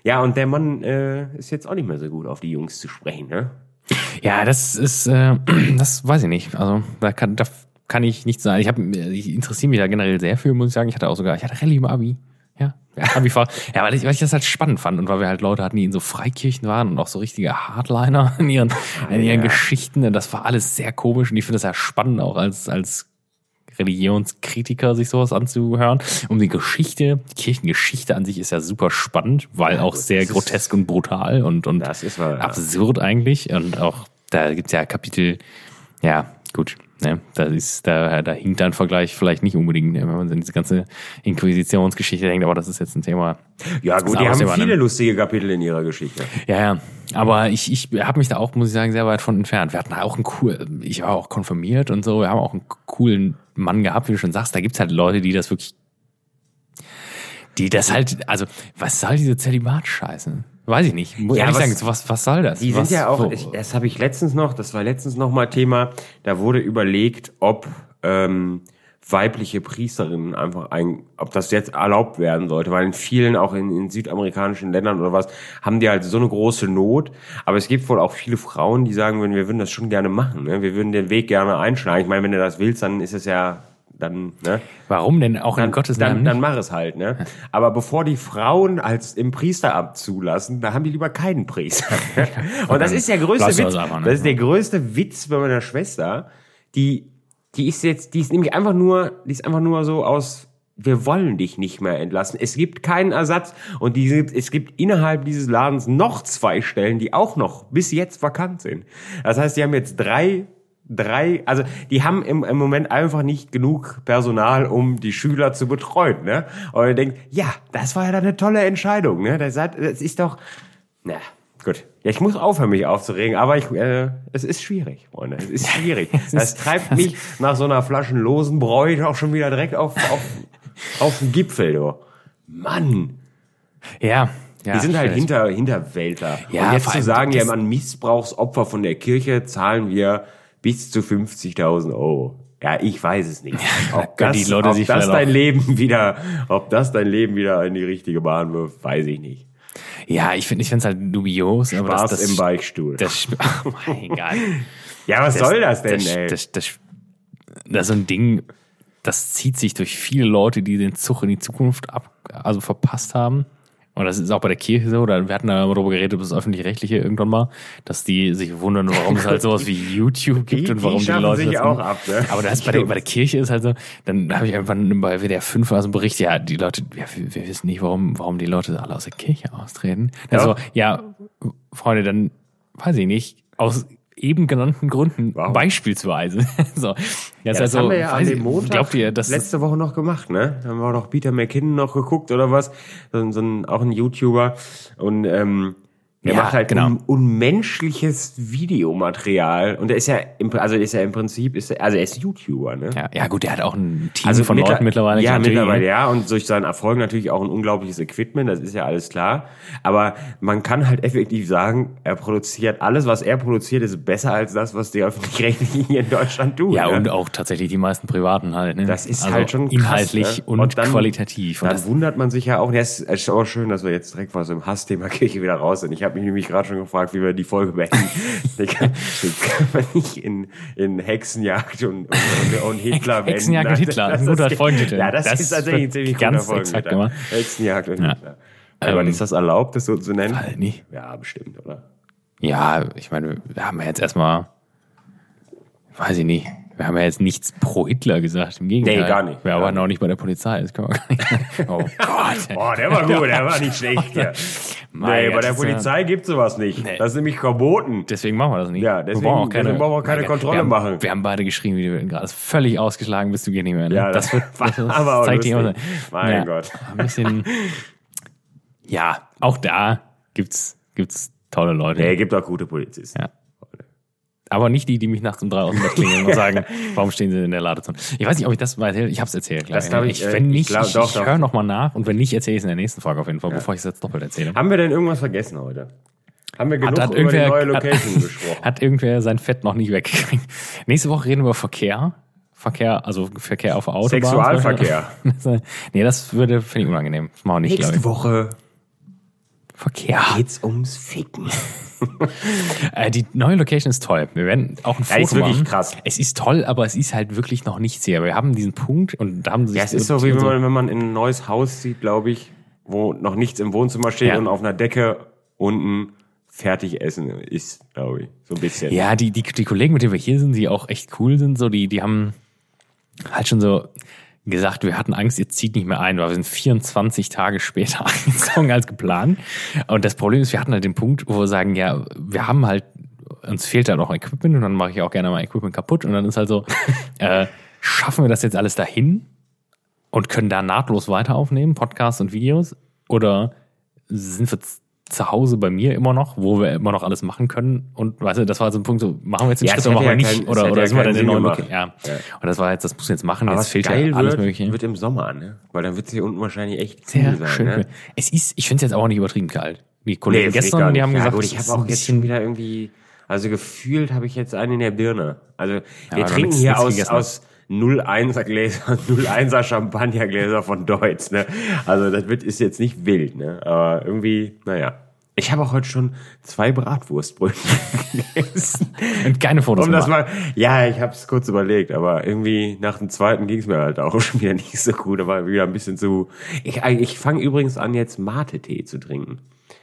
Ja, und der Mann äh, ist jetzt auch nicht mehr so gut auf die Jungs zu sprechen. Ne? Ja, das ist, äh, das weiß ich nicht. Also da kann, da kann ich nichts sagen. Ich, hab, ich interessiere mich da generell sehr für, muss ich sagen. Ich hatte auch sogar, ich hatte Rallye im Abi. Ja, Abi-Fahrer. Ja, weil ich, weil ich das halt spannend fand und weil wir halt Leute hatten, die in so Freikirchen waren und auch so richtige Hardliner in ihren, in ihren Ja. Geschichten. Und das war alles sehr komisch und ich finde das ja spannend auch als, als Religionskritiker sich sowas anzuhören. Um die Geschichte, die Kirchengeschichte an sich ist ja super spannend, weil auch gut, sehr grotesk und brutal und, und ist wahr, ja. absurd eigentlich. Und auch da gibt's ja Kapitel, ja, gut. Ne, da ist, da, da hinkt ein Vergleich vielleicht nicht unbedingt, ne, wenn man in diese ganze Inquisitionsgeschichte denkt, aber das ist jetzt ein Thema. Ja gut, die haben Thema, viele lustige Kapitel in ihrer Geschichte. Ja, ja. Aber ich, ich habe mich da auch, muss ich sagen, sehr weit von entfernt. Wir hatten auch einen cool, ich war auch konfirmiert und so, wir haben auch einen coolen Mann gehabt, wie du schon sagst. Da gibt's halt Leute, die das wirklich, die das halt, also, was soll diese Zölibat-Scheiße? Weiß ich nicht. Muss Ja, was- sagen, was, was soll das? Die was, sind ja auch, ich, das habe ich letztens noch, das war letztens noch mal Thema, da wurde überlegt, ob ähm, weibliche Priesterinnen einfach ein, ob das jetzt erlaubt werden sollte, weil in vielen, auch in, in südamerikanischen Ländern oder was, haben die halt so eine große Not. Aber es gibt wohl auch viele Frauen, die sagen, würden, wir würden das schon gerne machen, ne? wir würden den Weg gerne einschlagen. Ich meine, wenn du das willst, dann ist es ja dann, ne? Warum denn auch in Dann, Gottes dann, Namen dann nicht? mach es halt, ne? Aber bevor die Frauen als im Priesteramt zulassen, da haben die lieber keinen Priester. Und das ist der größte Witz. ne? Das ist der größte Witz bei meiner Schwester. Die, die ist jetzt, die ist nämlich einfach nur, die ist einfach nur so aus, wir wollen dich nicht mehr entlassen. Es gibt keinen Ersatz und die, es gibt innerhalb dieses Ladens noch zwei Stellen, die auch noch bis jetzt vakant sind. Das heißt, die haben jetzt drei drei, also die haben im, im Moment einfach nicht genug Personal, um die Schüler zu betreuen, ne? Und ihr denkt, ja, das war ja dann eine tolle Entscheidung, ne? Das, das ist doch, na, gut. Ja, ich muss aufhören, mich aufzuregen, aber ich, äh, es ist schwierig, Freunde. Es ist schwierig. Das treibt mich nach so einer Flaschen losen Bräu auch schon wieder direkt auf, auf, auf den Gipfel, du. Mann. Ja. ja Die sind halt hinter, Hinterwäldler. Ja, und jetzt zu sagen, ja, das- an Missbrauchsopfer von der Kirche zahlen wir bis zu 50.000 Euro. Ja, ich weiß es nicht. Ob das, die Leute ob sich das dein Leben wieder, ob das dein Leben wieder in die richtige Bahn wirft, weiß ich nicht. Ja, ich finde ich es halt dubios, aber Spaß das, das, im Beichtstuhl. das, oh mein Gott. ja, was soll das denn, das, ey? Das, das, das ist so ein Ding, das zieht sich durch viele Leute, die den Zug in die Zukunft ab, also verpasst haben. Und das ist auch bei der Kirche so, oder wir hatten da darüber geredet, das öffentlich-rechtliche irgendwann mal, dass die sich wundern, warum es halt sowas wie YouTube gibt Die- und warum die die, Leute sich das auch machen. ab, ne? Aber das bei der, bei der Kirche ist halt so, dann habe ich irgendwann bei WDR 5 war so ein Bericht, ja, die Leute, ja, wir, wir wissen nicht, warum, warum die Leute alle aus der Kirche austreten. Also, ja, Freunde, dann weiß ich nicht, aus eben genannten Gründen Warum? beispielsweise. so. Ja, Das, ist das also, haben wir ja an dem Montag Glaubt ihr, dass letzte Woche noch gemacht, ne? Da haben wir doch Peter McKinnon noch geguckt oder was. So, ein- so ein, auch ein YouTuber. Und ähm, er Ja, macht halt genau. un unmenschliches Videomaterial. Und er ist ja im, also er ist ja im Prinzip, ist, er- also er ist YouTuber, ne? ja, ja, gut, der hat auch ein Team Also von Leuten mittlerweile. Ja, mittlerweile, ja. Und durch seinen Erfolg natürlich auch ein unglaubliches Equipment, das ist ja alles klar. Aber man kann halt effektiv sagen, er produziert, alles, was er produziert, ist besser als das, was die Öffentlich-Rechtlichen hier in Deutschland tun. Ja, ne? und auch tatsächlich die meisten Privaten halt. Ne? Das ist also halt schon krass, inhaltlich ne? und, Und dann- qualitativ. Und Dann wundert man sich ja auch, und es ist auch schön, dass wir jetzt direkt aus dem Hassthema Kirche wieder raus sind. Ich habe mich nämlich gerade schon gefragt, wie wir die Folge beenden. Die kann, die kann man nicht in, in Hexenjagd und, und, und, Hitler beenden. Hexenjagd und Hitler, Das- ein das- guter Folgentitel. Ja, das, Das ist tatsächlich ein ziemlich ganz guter Folgentitel. Hexenjagd und Ja. Hitler. Aber Ähm, ist das erlaubt, das so zu nennen? halt nicht. Ja, bestimmt, oder? Ja, ich meine, wir haben ja jetzt erstmal, weiß ich nicht, wir haben ja jetzt nichts pro Hitler gesagt. Im Gegenteil. Nee, gar nicht. Wir arbeiten auch nicht bei der Polizei. Das kann man gar nicht. Oh Gott. Boah, der war gut, der war nicht schlecht. Ja. Mein Nee, bei der das ja- Polizei gibt's sowas nicht. Das ist nämlich verboten. Deswegen machen wir das nicht. Ja, deswegen- wir brauchen auch keine, brauchen wir keine Kontrolle wir haben, machen. Wir haben beide geschrieben, wie du gerade. Das völlig ausgeschlagen, bist du geht nicht mehr. Ne? Ja, das wird, war das, das aber auch zeigt lustig. Mein Gott. Ein bisschen, ja, auch da gibt's, gibt's tolle Leute. Nee, gibt auch gute Polizisten. Ja. Aber nicht die, die mich nachts um drei aus dem Bett klingeln und sagen, warum stehen sie in der Ladezone? Ich weiß nicht, ob ich das mal erzählt Ich habe es erzählt. Das glaub ich, äh, wenn ich nicht, glaub- ich, doch, ich doch. höre nochmal nach und wenn nicht, erzähle ich es in der nächsten Folge auf jeden Fall, bevor ich es jetzt doppelt erzähle. Haben wir denn irgendwas vergessen heute? Haben wir genug hat über die irgendwer- neue Location hat- gesprochen? Hat irgendwer sein Fett noch nicht weggekriegt. Nächste Woche reden wir über Verkehr. Verkehr, also Verkehr auf der Autobahn. Sexualverkehr. nee, das würde, finde ich unangenehm. Das machen wir nicht, glaube ich. Woche Verkehr. geht's ums Ficken. Äh, die neue Location ist toll. Wir werden auch ein Ja, Foto ist wirklich machen. krass. Es ist toll, aber es ist halt wirklich noch nichts hier. Wir haben diesen Punkt und da haben sich Ja, es ist so, wie wenn man, wenn man in ein neues Haus sieht, glaube ich, wo noch nichts im Wohnzimmer steht Ja. und auf einer Decke unten fertig essen ist, glaube ich. So ein bisschen. Ja, die, die, die Kollegen, mit denen wir hier sind, die auch echt cool sind, so, die, die haben halt schon so gesagt, wir hatten Angst, ihr zieht nicht mehr ein, weil wir sind 24 Tage später eingezogen als geplant. Und das Problem ist, wir hatten halt den Punkt, wo wir sagen, ja, wir haben halt, uns fehlt halt auch Equipment und dann mache ich auch gerne mal Equipment kaputt und dann ist halt so, äh, schaffen wir das jetzt alles dahin und können da nahtlos weiter aufnehmen, Podcasts und Videos? Oder sind wir zu Hause bei mir immer noch, wo wir immer noch alles machen können? Und weißt du, das war so ein Punkt, so machen wir jetzt den Ja, Schritt oder machen wir ja nicht? es oder oder ja sind wir dann in neuen. Location? Ja. Und das war jetzt, das muss jetzt machen, Aber jetzt fehlt geil ja alles wird, Mögliche. wird im Sommer, ne? Weil dann wird es hier unten wahrscheinlich echt Sehr sein, schön. Ne? Es ist, ich finde es jetzt auch nicht übertrieben kalt. Die Kollegen ich gestern, die haben ja, gesagt, gut, ich habe auch jetzt schon wieder irgendwie, also gefühlt habe ich jetzt einen in der Birne. Also wir trinken hier aus, gegessen aus 01er Gläser, 01er Champagnergläser von Deutz, ne? Also das wird, ist jetzt nicht wild, ne? Aber irgendwie, naja. Ich habe auch heute schon zwei Bratwurstbrötchen gegessen. und keine Fotos Um das mal, ja, ich habe es kurz überlegt, aber irgendwie nach dem zweiten ging es mir halt auch schon wieder nicht so gut. Da war wieder ein bisschen zu. Ich, ich fange übrigens an, jetzt Mate-Tee zu trinken.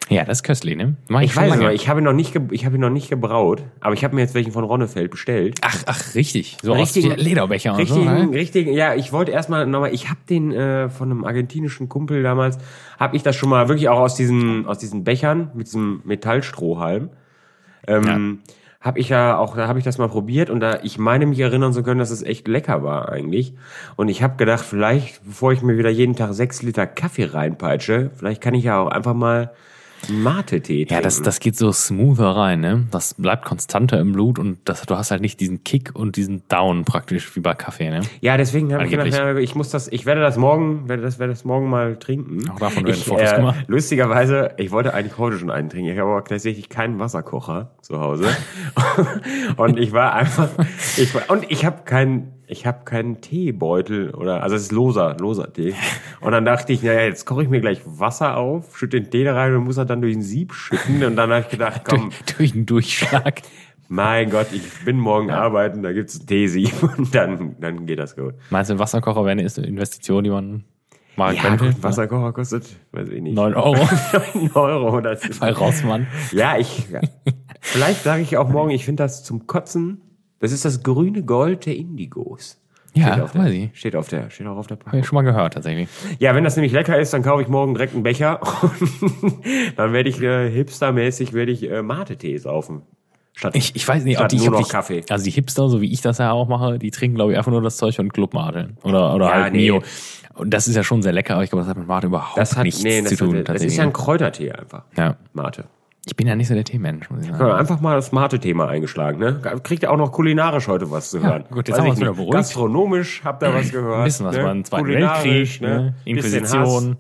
Ja, das ist köstlich, ne? Mach Ich schon weiß aber, ich habe ihn noch nicht, ich habe ihn noch nicht gebraut, aber ich habe mir jetzt welchen von Ronnefeld bestellt. Ach, ach, richtig. So Richtigen- aus Lederbecher und so. Richtigen, ne? richtigen, ja, ich wollte erstmal nochmal, ich habe den äh, von einem argentinischen Kumpel damals, habe ich das schon mal wirklich auch aus diesen, aus diesen Bechern mit diesem Metallstrohhalm, ähm, habe ich ja auch, da habe ich das mal probiert und da, ich meine mich erinnern zu können, dass es echt lecker war eigentlich. Und ich habe gedacht, vielleicht, bevor ich mir wieder jeden Tag sechs Liter Kaffee reinpeitsche, vielleicht kann ich ja auch einfach mal Mate-Tee Ja, das, das geht so smoother rein, ne? Das bleibt konstanter im Blut und das, du hast halt nicht diesen Kick und diesen Down praktisch wie bei Kaffee, ne? Ja, deswegen habe ich gedacht, ich muss das, ich werde das morgen, werde das, werde das morgen mal trinken. Auch davon werden Fotos gemacht. Lustigerweise, ich wollte eigentlich heute schon einen trinken. Ich habe aber tatsächlich keinen Wasserkocher zu Hause. und ich war einfach, ich war, und ich habe keinen, ich habe keinen Teebeutel oder, also es ist loser, loser Tee. Und dann dachte ich, naja, jetzt koche ich mir gleich Wasser auf, schütte den Tee da rein und muss er dann durch ein Sieb schütten. Und dann habe ich gedacht, komm, Durch, durch einen Durchschlag. mein Gott, ich bin morgen arbeiten, da gibt's ein Teesieb und dann, dann geht das gut. Meinst du, ein Wasserkocher wäre eine Investition, die man machen Ja, könnte? gut, Wasserkocher kostet, weiß ich nicht. 9 Euro 9 Euro. Das ist, bei Rossmann. ja, ich, ja. vielleicht sage ich auch morgen, ich finde das zum Kotzen, das ist das grüne Gold der Indigos. Ja, steht auf der, weiß ich. Steht auf der, steht auch auf der Habe Packung. ich schon mal gehört, tatsächlich. Ja, wenn das nämlich lecker ist, dann kaufe ich morgen direkt einen Becher und dann werde ich äh, hipstermäßig werde ich äh, Mate-Tee saufen. Statt, Ich, ich weiß nicht, ob die, nur noch die Kaffee. Also die Hipster, so wie ich das ja auch mache, die trinken, glaube ich, einfach nur das Zeug und Clubmate. Oder, oder Ja, halt nee. Mio. Und das ist ja schon sehr lecker, aber ich glaube, das hat mit Mate überhaupt Das hat, nichts nee, zu tun. hat, das ist ja ein Kräutertee einfach. ja. Mate. Ich bin ja nicht so der Teemensch, muss ich sagen. Ja, einfach mal das Mate-Thema eingeschlagen, ne? Kriegt ihr auch noch kulinarisch heute was zu hören? gut, jetzt Weiß haben wir uns wieder beruhigt. Gastronomisch habt ihr was gehört. Ein bisschen was ne? den Zweiten Weltkrieg, ne? Bisschen Inquisition.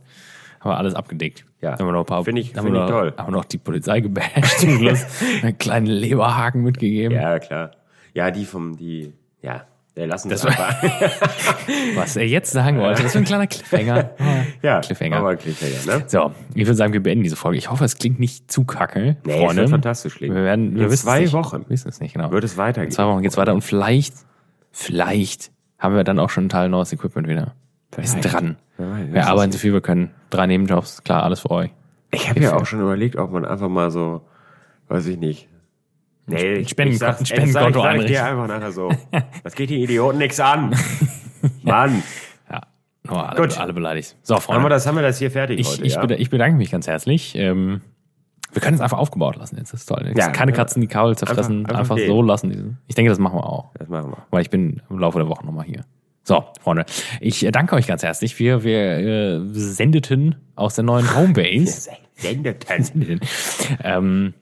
Haben wir alles abgedeckt. Ja. Haben wir noch ein paar, Find ich- haben find wir ich noch, toll. Haben wir noch die Polizei gebasht zum Schluss. einen kleinen Leberhaken mitgegeben. Ja, klar. Ja, die vom, die, ja, der lassen das war- einfach. Was er jetzt sagen wollte, das ist ein kleiner Cliffhanger. ja, Cliffhanger. Aber Cliffhanger, ne? So, ich würde sagen, wir beenden diese Folge. Ich hoffe, es klingt nicht zu kacke, Nee, es Freunde. wird fantastisch klingen. Wir werden, wir In wissen zwei es nicht. Wochen Wir wissen es nicht, genau. wird es weitergehen. In zwei Wochen geht's weiter und vielleicht, vielleicht haben wir dann auch schon ein Teil neues Equipment wieder. Wir sind dran. Weiß, Wir das arbeiten so viel wir können. Drei Nebenjobs, klar, alles für euch. Ich habe ja auch schon überlegt, ob man einfach mal so, weiß ich nicht. Nee, ich, Spenden- ich sag's- ein Spendenkonto sag, ich- sag ich dir einfach nachher so. Das geht die Idioten nix an. Mann. Ja, nur alle, Gut. alle beleidigt. So, Haben wir Freunde, das, haben wir das hier fertig ich, heute, ich, ja? beda- ich bedanke mich ganz herzlich. Ähm, wir können es einfach aufgebaut lassen jetzt, das ist toll. Ja, keine. Katzen, die Kabel zerfressen, Einfach- einfach, einfach so lassen. Ich denke, das machen wir auch. Das machen wir. weil ich bin im Laufe der Woche nochmal hier. So, Freunde, ich äh, danke euch ganz herzlich. Wir, wir äh, sendeten aus der neuen Homebase. Sendeten. Sendeten. ähm,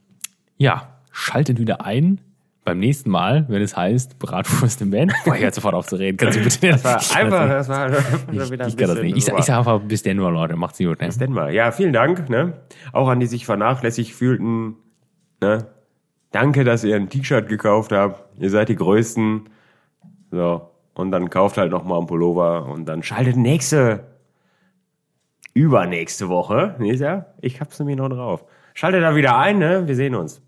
ja, schaltet wieder ein beim nächsten Mal, wenn es heißt Bratwurst im Band. Boah, ich höre sofort auf zu reden. Kannst du bitte Das war einfach, das war wieder Ich, ein ich kann das nicht. Ich, sag- ich sag einfach bis denn Leute. Macht's gut. Ne? denn mal. Ja, vielen Dank, ne? Auch an die sich vernachlässigt fühlten, ne? Danke, dass ihr ein T-Shirt gekauft habt. Ihr seid die Größten. So. Und dann kauft halt nochmal einen Pullover und dann schaltet nächste, übernächste Woche. Ja? Ich hab's nämlich noch drauf. Schaltet da wieder ein, ne? Wir sehen uns.